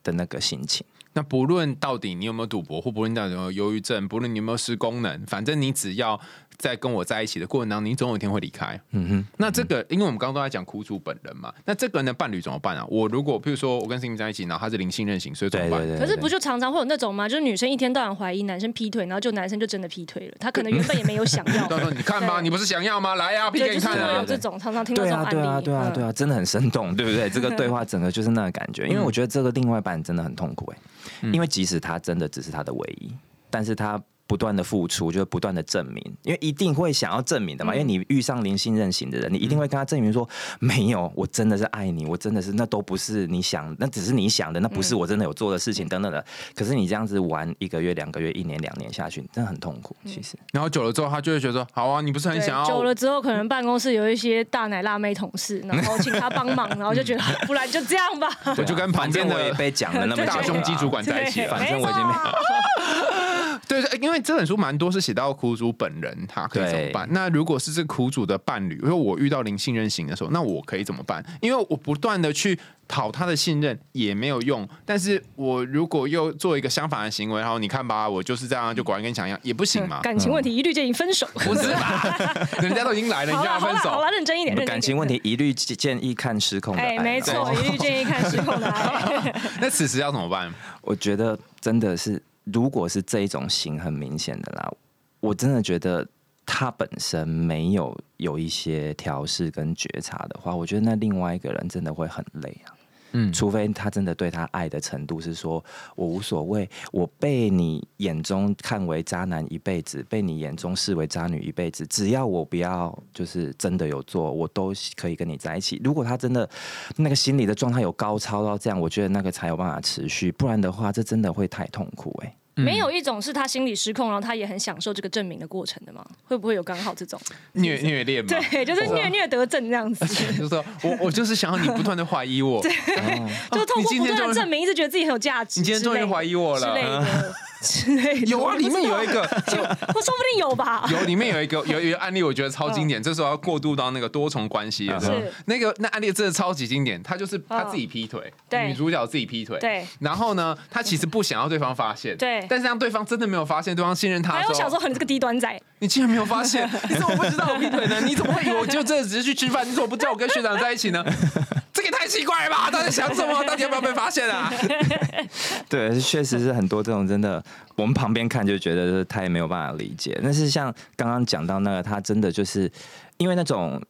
的那个心情。那不论到底你有没有赌博，或不论到底有没有忧郁症，不论你有没有失功能，反正你只要在跟我在一起的过程当中，你总有一天会离开。嗯哼，那这个，因为我们刚刚都在讲苦主本人嘛，那这个人的伴侣怎么办啊？我如果譬如说我跟 Sim 在一起，然后他是零信任型，所以怎么办？对对对。可是不就就常常会有那种吗？就是女生一天到晚怀疑男生劈腿，然后就男生就真的劈腿了，他可能原本也没有想要。到时候你看吧，你不是想要吗？来呀、劈对，给你看就是有啊！这种常常听到对啊，这种案例。对啊，对啊，对啊，嗯对啊，真的很生动，对不对？这个对话整个就是那个感觉，因为我觉得这个另外一半真的很痛苦哎、因为即使他真的只是他的唯一，但是他不断的付出，就是不断的证明，因为一定会想要证明的嘛，因为你遇上零性任性的人，你一定会跟他证明说，没有，我真的是爱你，我真的是那都不是你想，那只是你想的，那不是我真的有做的事情等等的。可是你这样子玩一个月、两个月、一年、两年下去，真的很痛苦。其实，然后久了之后，他就会觉得说，好啊，你不是很想要久了之后，可能办公室有一些大奶辣妹同事，然后请他帮忙，然后就觉得 不然就这样吧。我就跟旁边的我也被讲的那么大胸肌主管在一起反正我已经没有。对对，因为这本书蛮多是写到苦主本人他可以怎么对办。那如果是这苦主的伴侣，因为我遇到零信任型的时候，那我可以怎么办？因为我不断的去讨他的信任也没有用，但是我如果又做一个相反的行为，然后你看吧，我就是这样，就果然跟你讲一样，也不行嘛。感情问题一律建议分手。不是吧？人家都已经来了，你就要分手好了。认真一点，认真一点感情问题一律建议看失控的爱。哎，没错，一律建议看失控的爱。那此时要怎么办？我觉得真的是，如果是这一种型很明显的啦，我真的觉得他本身没有有一些调试跟觉察的话，我觉得那另外一个人真的会很累啊。嗯，除非他真的对他爱的程度是说，我无所谓，我被你眼中看为渣男一辈子，被你眼中视为渣女一辈子，只要我不要就是真的有做，我都可以跟你在一起。如果他真的那个心理的状态有高超到这样，我觉得那个才有办法持续，不然的话，这真的会太痛苦哎、没有一种是他心理失控，然后他也很享受这个证明的过程的吗？会不会有刚好这种？虐虐恋嘛，对，就是虐虐得症这样子，就是说我我就是想要你不断的怀疑我，对就通过不断的证明，一直觉得自己很有价值。你今天终于怀疑我了。之类的有啊，里面有一个，我说不定有吧。有，里面有一个有一个案例，我觉得超经典。这时候要过渡到那个多重关系的时候，那个那案例真的超级经典。他就是他自己劈腿，女主角自己劈腿，对。然后呢，他其实不想要对方发现，对。但是让对方真的没有发现，对方信任他。我想说，你这个低端仔，你竟然没有发现？你怎么不知道我劈腿呢？你怎么会以为我就这只是去吃饭？你怎么不知道我跟学长在一起呢？这个太奇怪了吧？到底想什么？到底要不要被发现啊？对，确实是很多这种真的。我们旁边看就觉得他也没有办法理解，但是像刚刚讲到那个，他真的就是因为那种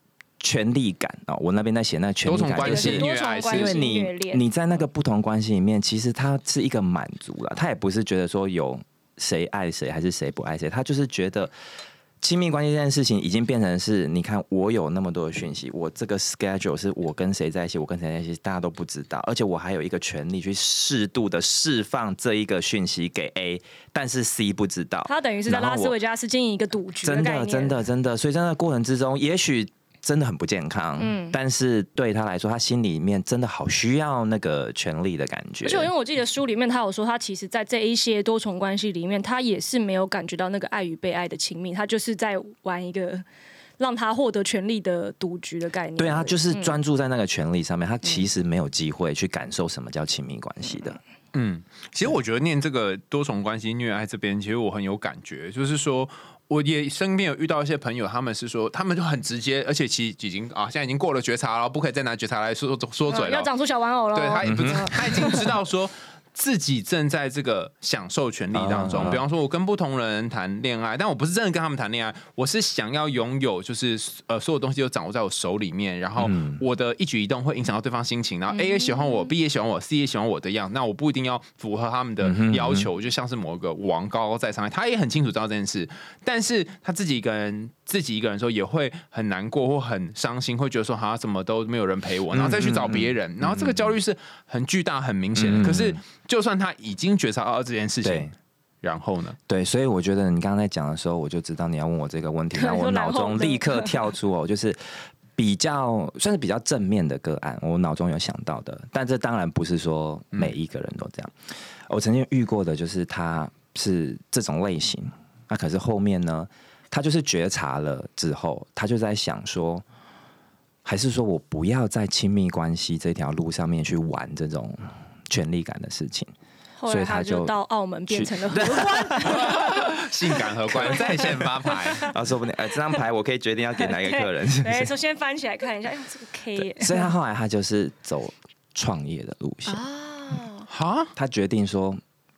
权力感哦，我那边在写那权力感就是因为你你在那个不同关系里面，其实他是一个满足了，他也不是觉得说有谁爱谁还是谁不爱谁，他就是觉得。亲密关系这件事情已经变成是，你看我有那么多的讯息，我这个 schedule 是我跟谁在一起，我跟谁在一起，大家都不知道，而且我还有一个权利去适度的释放这一个讯息给 A，但是 C 不知道。他等于是在拉斯维加斯经营一个赌局真的，真的，真的。所以在那过程之中，也许。真的很不健康，嗯，但是对他来说，他心里面真的好需要那个权利的感觉。而且，因为我记得书里面他有说，他其实，在这一些多重关系里面，他也是没有感觉到那个爱与被爱的亲密，他就是在玩一个让他获得权力的赌局的概念。对啊，就是专注在那个权力上面，他其实没有机会去感受什么叫亲密关系的。嗯，其实我觉得念这个多重关系虐爱这边，其实我很有感觉，就是说。我也身边有遇到一些朋友，他们是说，他们就很直接，而且其实已经啊，现在已经过了觉察了，不可以再拿觉察来说说嘴了，要长出小玩偶了。对他，不 是他已经知道说。自己正在这个享受权利当中，比方说，我跟不同人谈恋爱，但我不是真的跟他们谈恋爱，我是想要拥有，就是呃，所有东西都掌握在我手里面，然后我的一举一动会影响到对方心情，然后 A 也喜欢我，B 也喜欢我，C 也喜欢我的样，那我不一定要符合他们的要求，就像是某个王高高在上，他也很清楚知道这件事，但是他自己一个人，自己一个人的时候也会很难过或很伤心，会觉得说好像怎么都没有人陪我，然后再去找别人，然后这个焦虑是很巨大、很明显的，可是。就算他已经觉察到这件事情，然后呢？对，所以我觉得你刚刚在讲的时候，我就知道你要问我这个问题，然后我脑中立刻跳出哦，就是比较算是比较正面的个案，我脑中有想到的，但这当然不是说每一个人都这样。我曾经遇过的就是他是这种类型，那可是后面呢，他就是觉察了之后，他就在想说，还是说我不要在亲密关系这条路上面去玩这种。权力感的事情，所以他就到澳门变成了荷官，性感荷官在线发牌 啊，说不定哎，这张牌我可以决定要给哪一个客人。对，首先翻起来看一下，哎，这个 K。所以他后来他就是走创业的路线啊，好，他决定说，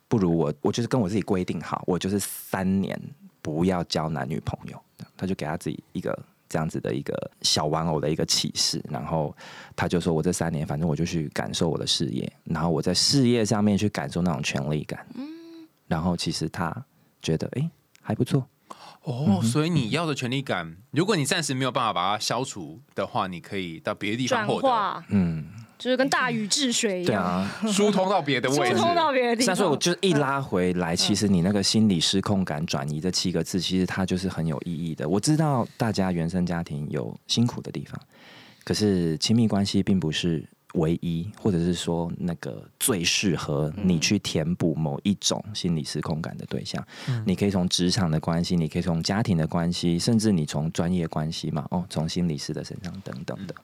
不如我，我就是跟我自己规定好，我就是三年不要交男女朋友，他就给他自己一个。这样子的一个小玩偶的一个启示，然后他就说：“我这三年，反正我就去感受我的事业，然后我在事业上面去感受那种权力感。”嗯，然后其实他觉得，哎，还不错。哦，所以你要的权力感，如果你暂时没有办法把它消除的话，你可以到别的地方获得。嗯。就是跟大禹治水一样，疏通到别的 位置，疏通到别的地方。所以我就一拉回来，其实你那个心理失控感转移这七个字，其实它就是很有意义的。我知道大家原生家庭有辛苦的地方，可是亲密关系并不是唯一，或者是说那个最适合你去填补某一种心理失控感的对象。你可以从职场的关系，你可以从家庭的关系，甚至你从专业关系嘛，哦，从心理师的身上等等的。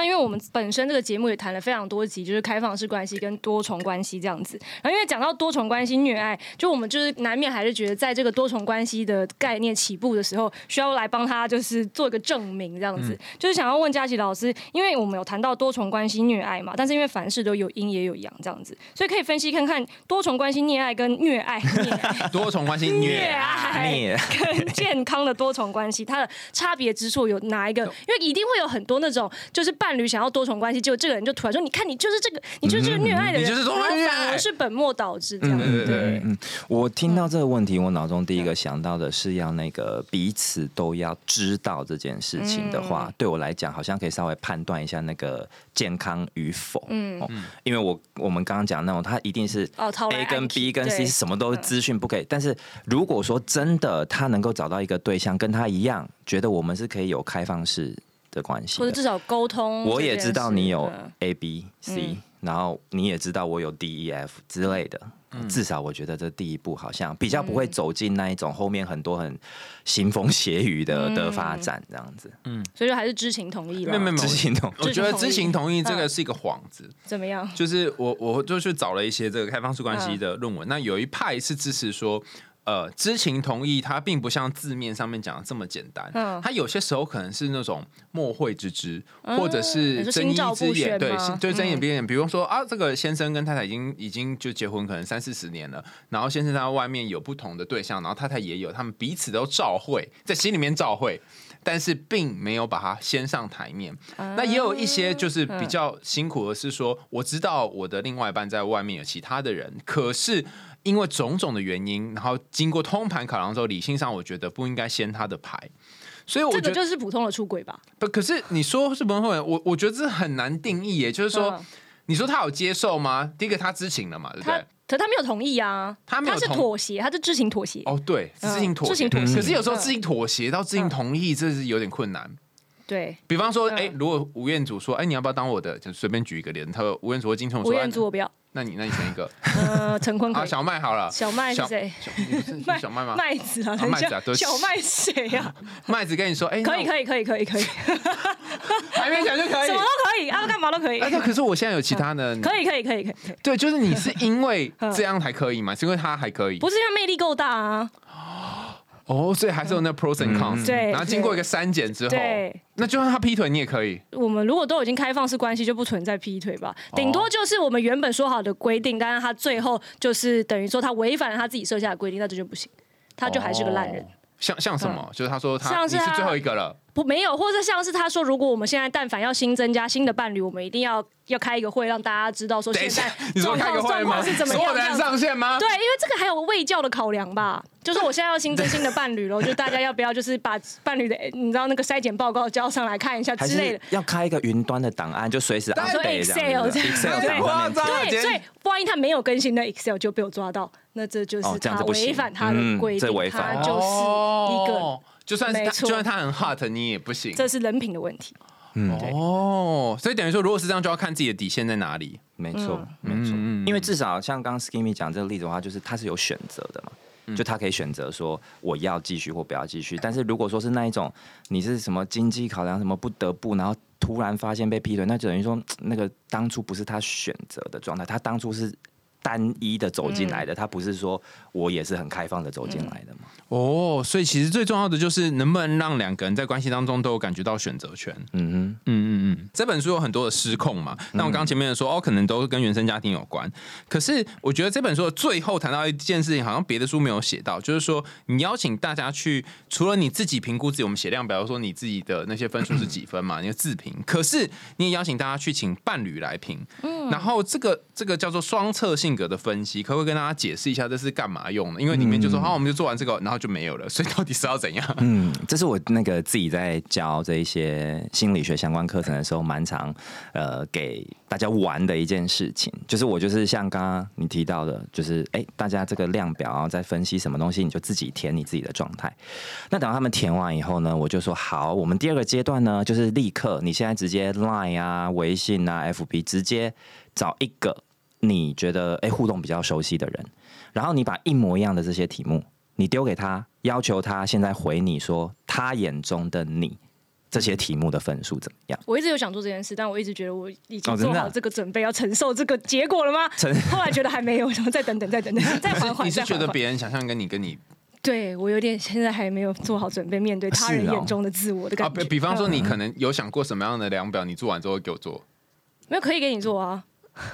那因为我们本身这个节目也谈了非常多集，就是开放式关系跟多重关系这样子。然后因为讲到多重关系虐爱，就我们就是难免还是觉得，在这个多重关系的概念起步的时候，需要来帮他就是做一个证明这样子。就是想要问佳琪老师，因为我们有谈到多重关系虐爱嘛，但是因为凡事都有阴也有阳这样子，所以可以分析看看多重关系虐爱跟虐爱 多重关系虐爱跟 健康的多重关系它的差别之处有哪一个？因为一定会有很多那种就是半。伴侣想要多重关系，结果这个人就突然说：“你看，你就是这个，你就是这个虐爱的人，你就是多么虐爱反而是本末倒置这样。对。对对对，我听到这个问题，我脑中第一个想到的是要那个彼此都要知道这件事情的话，对我来讲好像可以稍微判断一下那个健康与否。嗯，因为我我们刚刚讲那种，他一定是哦 A 跟 B 跟 C 什么都资讯不可以，但是如果说真的他能够找到一个对象跟他一样，觉得我们是可以有开放式的关系，或者至少沟通。我也知道你有嗯 A B C，、然后你也知道我有 D E F 之类的。至少我觉得这第一步好像比较不会走进那一种后面很多很腥风血雨的、的发展这样子。嗯所以就还是知情同意了。没有没有没知情同我觉得知情同意这个嗯是一个幌子，怎么样？就是我我就去找了一些这个开放式关系的论嗯文，那有一派是支持说。呃，知情同意它并不像字面上面讲的这么简单，嗯它有些时候可能是那种默会之知，或者是睁一心照不只眼，对，就睁眼嗯闭一眼。比如说啊，这个先生跟太太已经已经就结婚可能三四十年了，然后先生在外面有不同的对象，然后太太也有，他们彼此都照会，在心里面照会，但是并没有把它掀上台面。那也有一些就是比较辛苦的是说，我知道我的另外一半在外面有其他的人，可是因为种种的原因，然后经过通盘考量之后，理性上我觉得不应该掀他的牌。所以我这个觉得就是普通的出轨吧？不，可是你说是不会，我我觉得这很难定义耶。就是说，嗯你说他有接受吗？第一个他知情了嘛，对不他对？可他没有同意啊，他他是妥协，他是知情妥协。哦，对，嗯知情妥协，知情妥协可是有时候嗯知情妥协到知情同意，这是有点困难。对，比方说，嗯哎、如果吴彦祖说，哎、你要不要当我的？就随便举一个例子，他说吴彦祖或金城武说，吴彦祖哎我不要。那你那你选一个呃，陈坤可 啊，以。小麦好了，小麦是小谁？小你不是你是小麦吗？麦子啊，啊等一麦子啊对不起小麦是谁呀？麦子跟你说，哎、可以，以，可以，可以，可以，可以，还没讲就可以什么。都可以啊，干嘛都可以。哎，那可是我现在有其他的，可以，可以，可以，可以，可以。对，就是你是因为 这样才可以嘛？是因为他还可以？不是因为魅力够大啊？哦，所以还是有那 pros and cons，、对然后经过一个删减之后，对，那就算他劈腿你也可以。我们如果都已经开放式关系，就不存在劈腿吧？顶多就是我们原本说好的规定，但是他最后就是等于说他违反了他自己设下的规定，那这就不行，他就还是个烂人。哦像像什么？就是他说他你是最后一个了，不没有，或者像是他说，如果我们现在但凡要新增加新的伴侣，我们一定要要开一个会，让大家知道说现在，状？况状况是怎么样。的上线吗？对，因为这个还有未教的考量吧，就是我现在要新增新的伴侣了，就大家要不要就是把伴侣的你知道那个筛检报告交上来看一下之类的。要开一个云端的档案，就随时说 update 这样 Excel 子这样 Excel 对对，所以万一他没有更新的 Excel 就被我抓到，那这就是他违反他的嗯规定，这违反他就是一个，哦就算是他，没错就算他很 hot，你也不行。这是人品的问题。嗯，哦，所以等于说，如果是这样，就要看自己的底线在哪里。没错，没错。嗯因为至少像刚刚 Skimmy 讲这个例子的话，就是他是有选择的嘛。嗯就他可以选择说我要继续或不要继续，但是如果说是那一种你是什么经济考量什么不得不，然后突然发现被劈腿，那就等于说那个当初不是他选择的状态，他当初是单一的走进来的，他不是说我也是很开放的走进来的嘛。哦，所以其实最重要的就是能不能让两个人在关系当中都有感觉到选择权。嗯嗯嗯嗯，这本书有很多的失控嘛，那我刚刚前面说哦，可能都跟原生家庭有关。可是我觉得这本书的最后谈到一件事情，好像别的书没有写到，就是说你邀请大家去，除了你自己评估自己，我们写量表说你自己的那些分数是几分嘛，你的自评。可是你也邀请大家去请伴侣来评，嗯然后这个这个叫做双侧性格的分析，可不可以跟大家解释一下这是干嘛用的？因为里面就说好，我们就做完这个，然后就没有了，所以到底是要怎样？嗯，这是我那个自己在教这一些心理学相关课程的时候，蛮常呃给大家玩的一件事情，就是我就是像刚刚你提到的，就是哎、大家这个量表，然后在分析什么东西，你就自己填你自己的状态。那等到他们填完以后呢，我就说好，我们第二个阶段呢，就是立刻你现在直接 Line 啊、微信啊、FB 直接找一个你觉得哎、互动比较熟悉的人，然后你把一模一样的这些题目。你丢给他，要求他现在回你说他眼中的你这些题目的分数怎么样？我一直有想做这件事，但我一直觉得我已经做好这个准备，要承受这个结果了吗？承后来觉得还没有，然后 再等等，再等等，再 缓缓。你是觉得别人想象跟你跟你对我有点现在还没有做好准备面对他人眼中的自我的啊，感觉。比比方说，嗯你可能有想过什么样的量表，你做完之后给我做，没有可以给你做啊，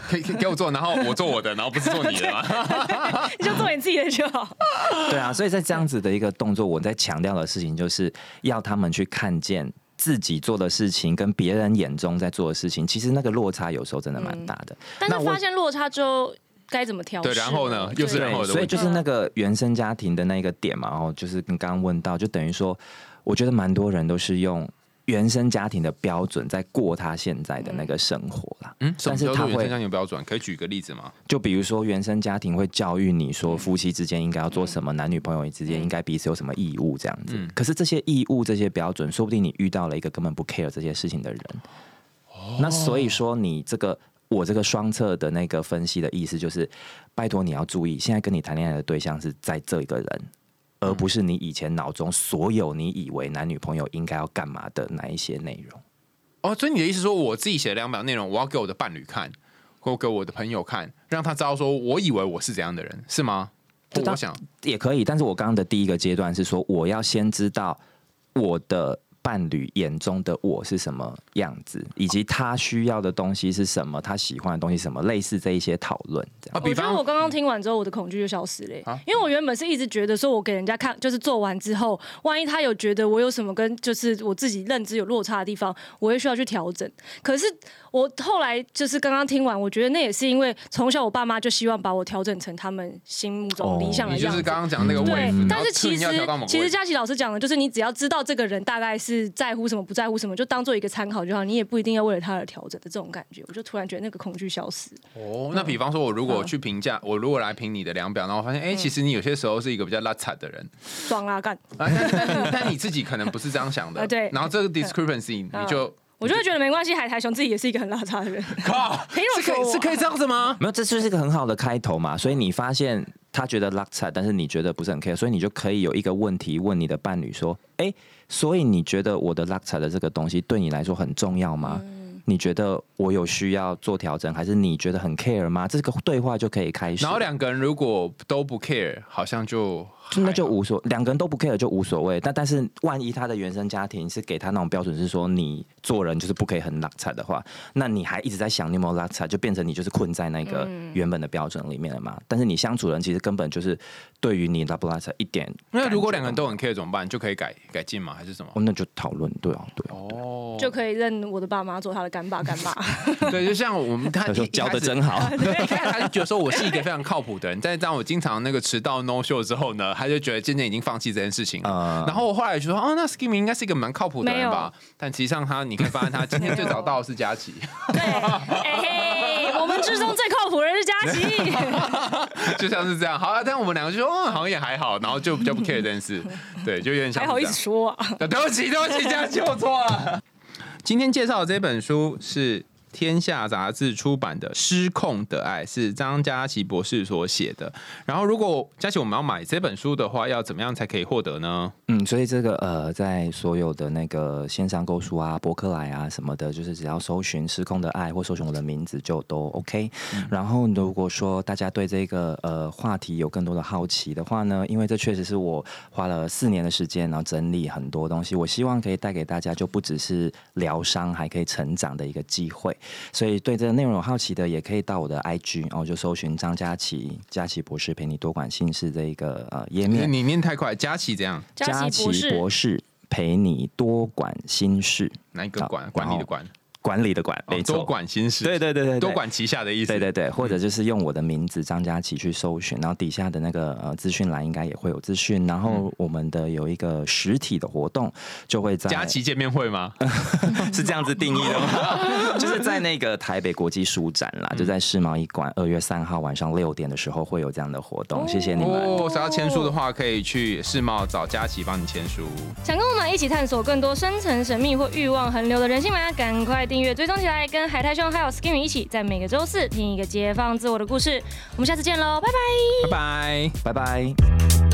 可以可以给我做，然后我做我的，然后不是做你的吗？你就做你自己的就好。对啊，所以在这样子的一个动作，我在强调的事情就是要他们去看见自己做的事情跟别人眼中在做的事情，其实那个落差有时候真的蛮大的。但是发现落差之后该怎么调试？对然后呢又是然后的所以就是那个原生家庭的那个点嘛，然后就是你刚刚问到，就等于说，我觉得蛮多人都是用原生家庭的标准在过他现在的那个生活啦。嗯，但是他会原生家庭标准？可以举个例子吗？就比如说原生家庭会教育你说夫妻之间应该要做什么，男女朋友之间应该彼此有什么义务这样子。嗯可是这些义务、这些标准，说不定你遇到了一个根本不 care 这些事情的人。那所以说，你这个我这个双侧的那个分析的意思就是，拜托你要注意，现在跟你谈恋爱的对象是在这一个人。而不是你以前脑中所有你以为男女朋友应该要干嘛的那一些内容。哦，所以你的意思说，我自己写的量表内容，我要给我的伴侣看，或给我的朋友看，让他知道说我以为我是怎样的人，是吗？这我想，也可以，但是我刚刚的第一个阶段是说，我要先知道我的伴侣眼中的我是什么样子，以及他需要的东西是什么，他喜欢的东西什么，类似这一些讨论这样。啊，比方我觉得我刚刚听完之后，我的恐惧就消失了欸、啊因为我原本是一直觉得说，我给人家看，就是做完之后，万一他有觉得我有什么跟就是我自己认知有落差的地方，我也需要去调整。可是我后来就是刚刚听完，我觉得那也是因为从小我爸妈就希望把我调整成他们心目中理想的样子。哦就是刚刚讲那个对位置，，但是其实其实佳琪老师讲的就是，你只要知道这个人大概是在乎什么，不在乎什么，就当做一个参考就好，你也不一定要为了他而调整的这种感觉。我就突然觉得那个恐惧消失。哦，那比方说，我如果去评价，我如果来评你的量表，然后我发现，哎、其实你有些时候是一个比较邋遢的人，爽啦干！啊，但但但你自己可能不是这样想的，啊对然后这个 discrepancy 你就我就会觉得没关系，海苔熊自己也是一个很邋遢的人。靠，凭什么是可以是可以这样子吗？没有，这就是一个很好的开头嘛。所以你发现他觉得 u x 但是你觉得不是很 care，所以你就可以有一个问题问你的伴侣说：“哎、所以你觉得我的 u x 的这个东西对你来说很重要吗？你觉得我有需要做调整，还是你觉得很 care 吗？”这个对话就可以开始。然后两个人如果都不 care，好像就就那就无所，两个人都不 care 就无所谓。但但是万一他的原生家庭是给他那种标准，是说你做人就是不可以很拉扯的话，那你还一直在想你有没有拉扯，就变成你就是困在那个原本的标准里面了嘛。但是你相处人其实根本就是对于你拉不拉扯一点，那如果两个人都很 care 怎么办？就可以改改进吗？还是什么？哦，那就讨论对啊对啊。哦，就可以认我的爸妈做他的干爸干妈。对，就像我们他他说教的真。好，对他就觉得说我是一个非常靠谱的人，但是当我经常那个迟到 no show 之后呢，他就觉得渐渐已经放弃这件事情了。呃然后我后来就说，哦，那 Skimmy 应该是一个蛮靠谱的人吧？但实际上他，你可以发现他今天最早到的是佳琪，对，哎嘿，我们之中最靠谱的人是佳琪。就像是这样。好了，但我们两个就说，哦，好像也还好，然后就比较不 care 这件事，对，就有点想还好意。思说啊？对不起，对不起，佳琪，我错了。今天介绍的这本书是天下杂志出版的《失控的爱》，是张佳琪博士所写的。然后，如果佳琪我们要买这本书的话，要怎么样才可以获得呢？嗯，所以这个呃，在所有的那个线上购书啊、博客来啊什么的，就是只要搜寻“失控的爱”或搜寻我的名字就都 OK。然后，如果说大家对这个呃话题有更多的好奇的话呢，因为这确实是我花了四年的时间，然后整理很多东西，我希望可以带给大家，就不只是疗伤，还可以成长的一个机会。所以对这个内容有好奇的，也可以到我的 IG，然后就搜寻张佳琪，佳琪博士陪你多管心事这一个呃页面。你念太快，佳琪怎样？佳琪博士，陪你多管心事，好哪一个管？管理的管，管理的管，哦没错，多管心事，对对对对对多管齐下的意思。对对对，或者就是用我的名字张佳琪去搜寻，然后底下的那个呃资讯栏应该也会有资讯，然后我们的有一个实体的活动就会在佳琪见面会吗？是这样子定义的吗？就是在那个台北国际书展啦，就在世贸一馆，二月三号晚上六点的时候会有这样的活动，谢谢你们。哦，想要签书的话，可以去世贸找佳琪帮你签书。想跟我们一起探索更多深层神秘或欲望横流的人性吗？赶快订阅追踪起来，跟海苔兄还有 Skimmy 一起，在每个周四听一个解放自我的故事。我们下次见喽，拜拜。拜拜。拜拜。